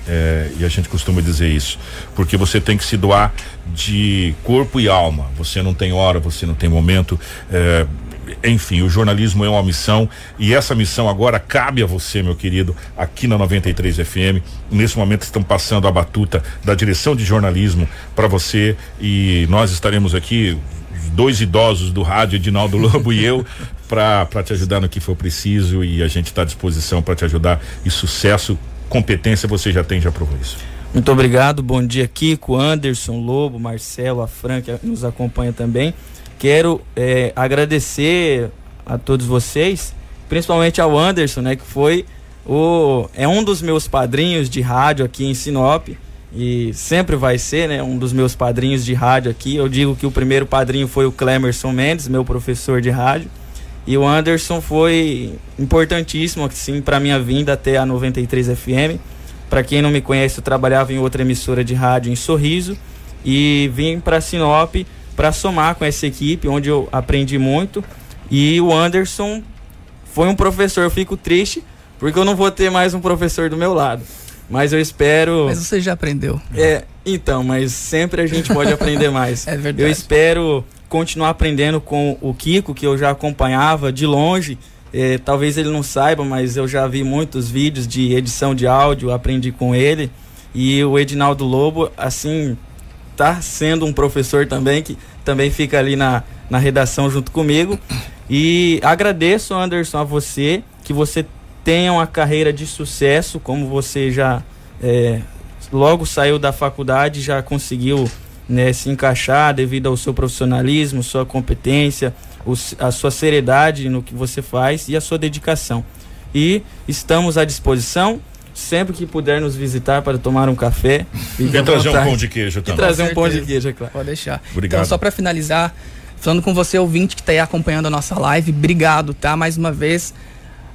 É, e a gente costuma dizer isso, porque você tem que se doar de corpo e alma. Você não tem hora, você não tem momento. É, enfim, o jornalismo é uma missão e essa missão agora cabe a você, meu querido, aqui na 93 FM. Nesse momento estão passando a batuta da direção de jornalismo para você e nós estaremos aqui dois idosos do rádio, Edinaldo Lobo e eu, para te ajudar no que for preciso e a gente está à disposição para te ajudar e sucesso competência você já tem, já provou isso. Muito obrigado, bom dia Kiko, Anderson, Lobo, Marcelo, a Fran que nos acompanha também. Quero é, agradecer a todos vocês, principalmente ao Anderson, né, que foi o é um dos meus padrinhos de rádio aqui em Sinop e sempre vai ser, né, um dos meus padrinhos de rádio aqui. Eu digo que o primeiro padrinho foi o Clemerson Mendes, meu professor de rádio. E o Anderson foi importantíssimo assim para minha vinda até a 93 FM. Para quem não me conhece, eu trabalhava em outra emissora de rádio em Sorriso e vim para Sinop para somar com essa equipe onde eu aprendi muito. E o Anderson foi um professor, eu fico triste porque eu não vou ter mais um professor do meu lado. Mas eu espero. Mas você já aprendeu. É, então, mas sempre a gente pode aprender (laughs) mais. é verdade. Eu espero continuar aprendendo com o Kiko, que eu já acompanhava de longe. É, talvez ele não saiba, mas eu já vi muitos vídeos de edição de áudio, aprendi com ele. E o Edinaldo Lobo, assim, tá sendo um professor também, que também fica ali na, na redação junto comigo. E agradeço, Anderson, a você, que você tenha uma carreira de sucesso, como você já é, logo saiu da faculdade, já conseguiu né, se encaixar devido ao seu profissionalismo, sua competência, a sua seriedade no que você faz e a sua dedicação. E estamos à disposição sempre que puder nos visitar para tomar um café. E trazer um pão de queijo também. E trazer um pão de queijo, é claro. Pode deixar. Obrigado. Então, só para finalizar, falando com você, ouvinte que está aí acompanhando a nossa live, obrigado, tá? Mais uma vez.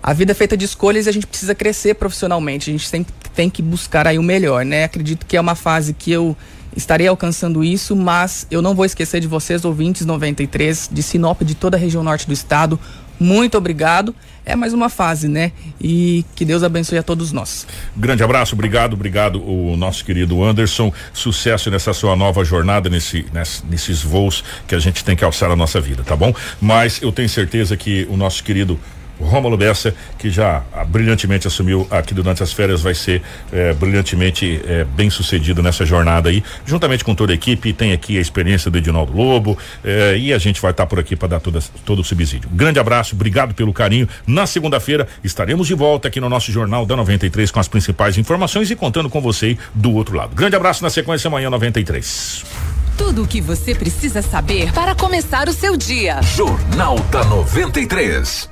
A vida é feita de escolhas e a gente precisa crescer profissionalmente. A gente sempre tem que buscar aí o melhor, né? Acredito que é uma fase que eu estarei alcançando isso, mas eu não vou esquecer de vocês, ouvintes 93, de Sinop, de toda a região norte do estado. Muito obrigado. É mais uma fase, né? E que Deus abençoe a todos nós. Grande abraço, obrigado, obrigado, o nosso querido Anderson. Sucesso nessa sua nova jornada, nesse, nesse, nesses voos que a gente tem que alçar a nossa vida, tá bom? Mas eu tenho certeza que o nosso querido Rômulo Bessa, que já ah, brilhantemente assumiu aqui durante as férias, vai ser eh, brilhantemente eh, bem sucedido nessa jornada aí, juntamente com toda a equipe. Tem aqui a experiência do Edinaldo Lobo eh, e a gente vai estar tá por aqui para dar toda, todo o subsídio. Grande abraço, obrigado pelo carinho. Na segunda-feira estaremos de volta aqui no nosso Jornal da 93 com as principais informações e contando com você do outro lado. Grande abraço na sequência amanhã 93. Tudo o que você precisa saber para começar o seu dia. Jornal da 93.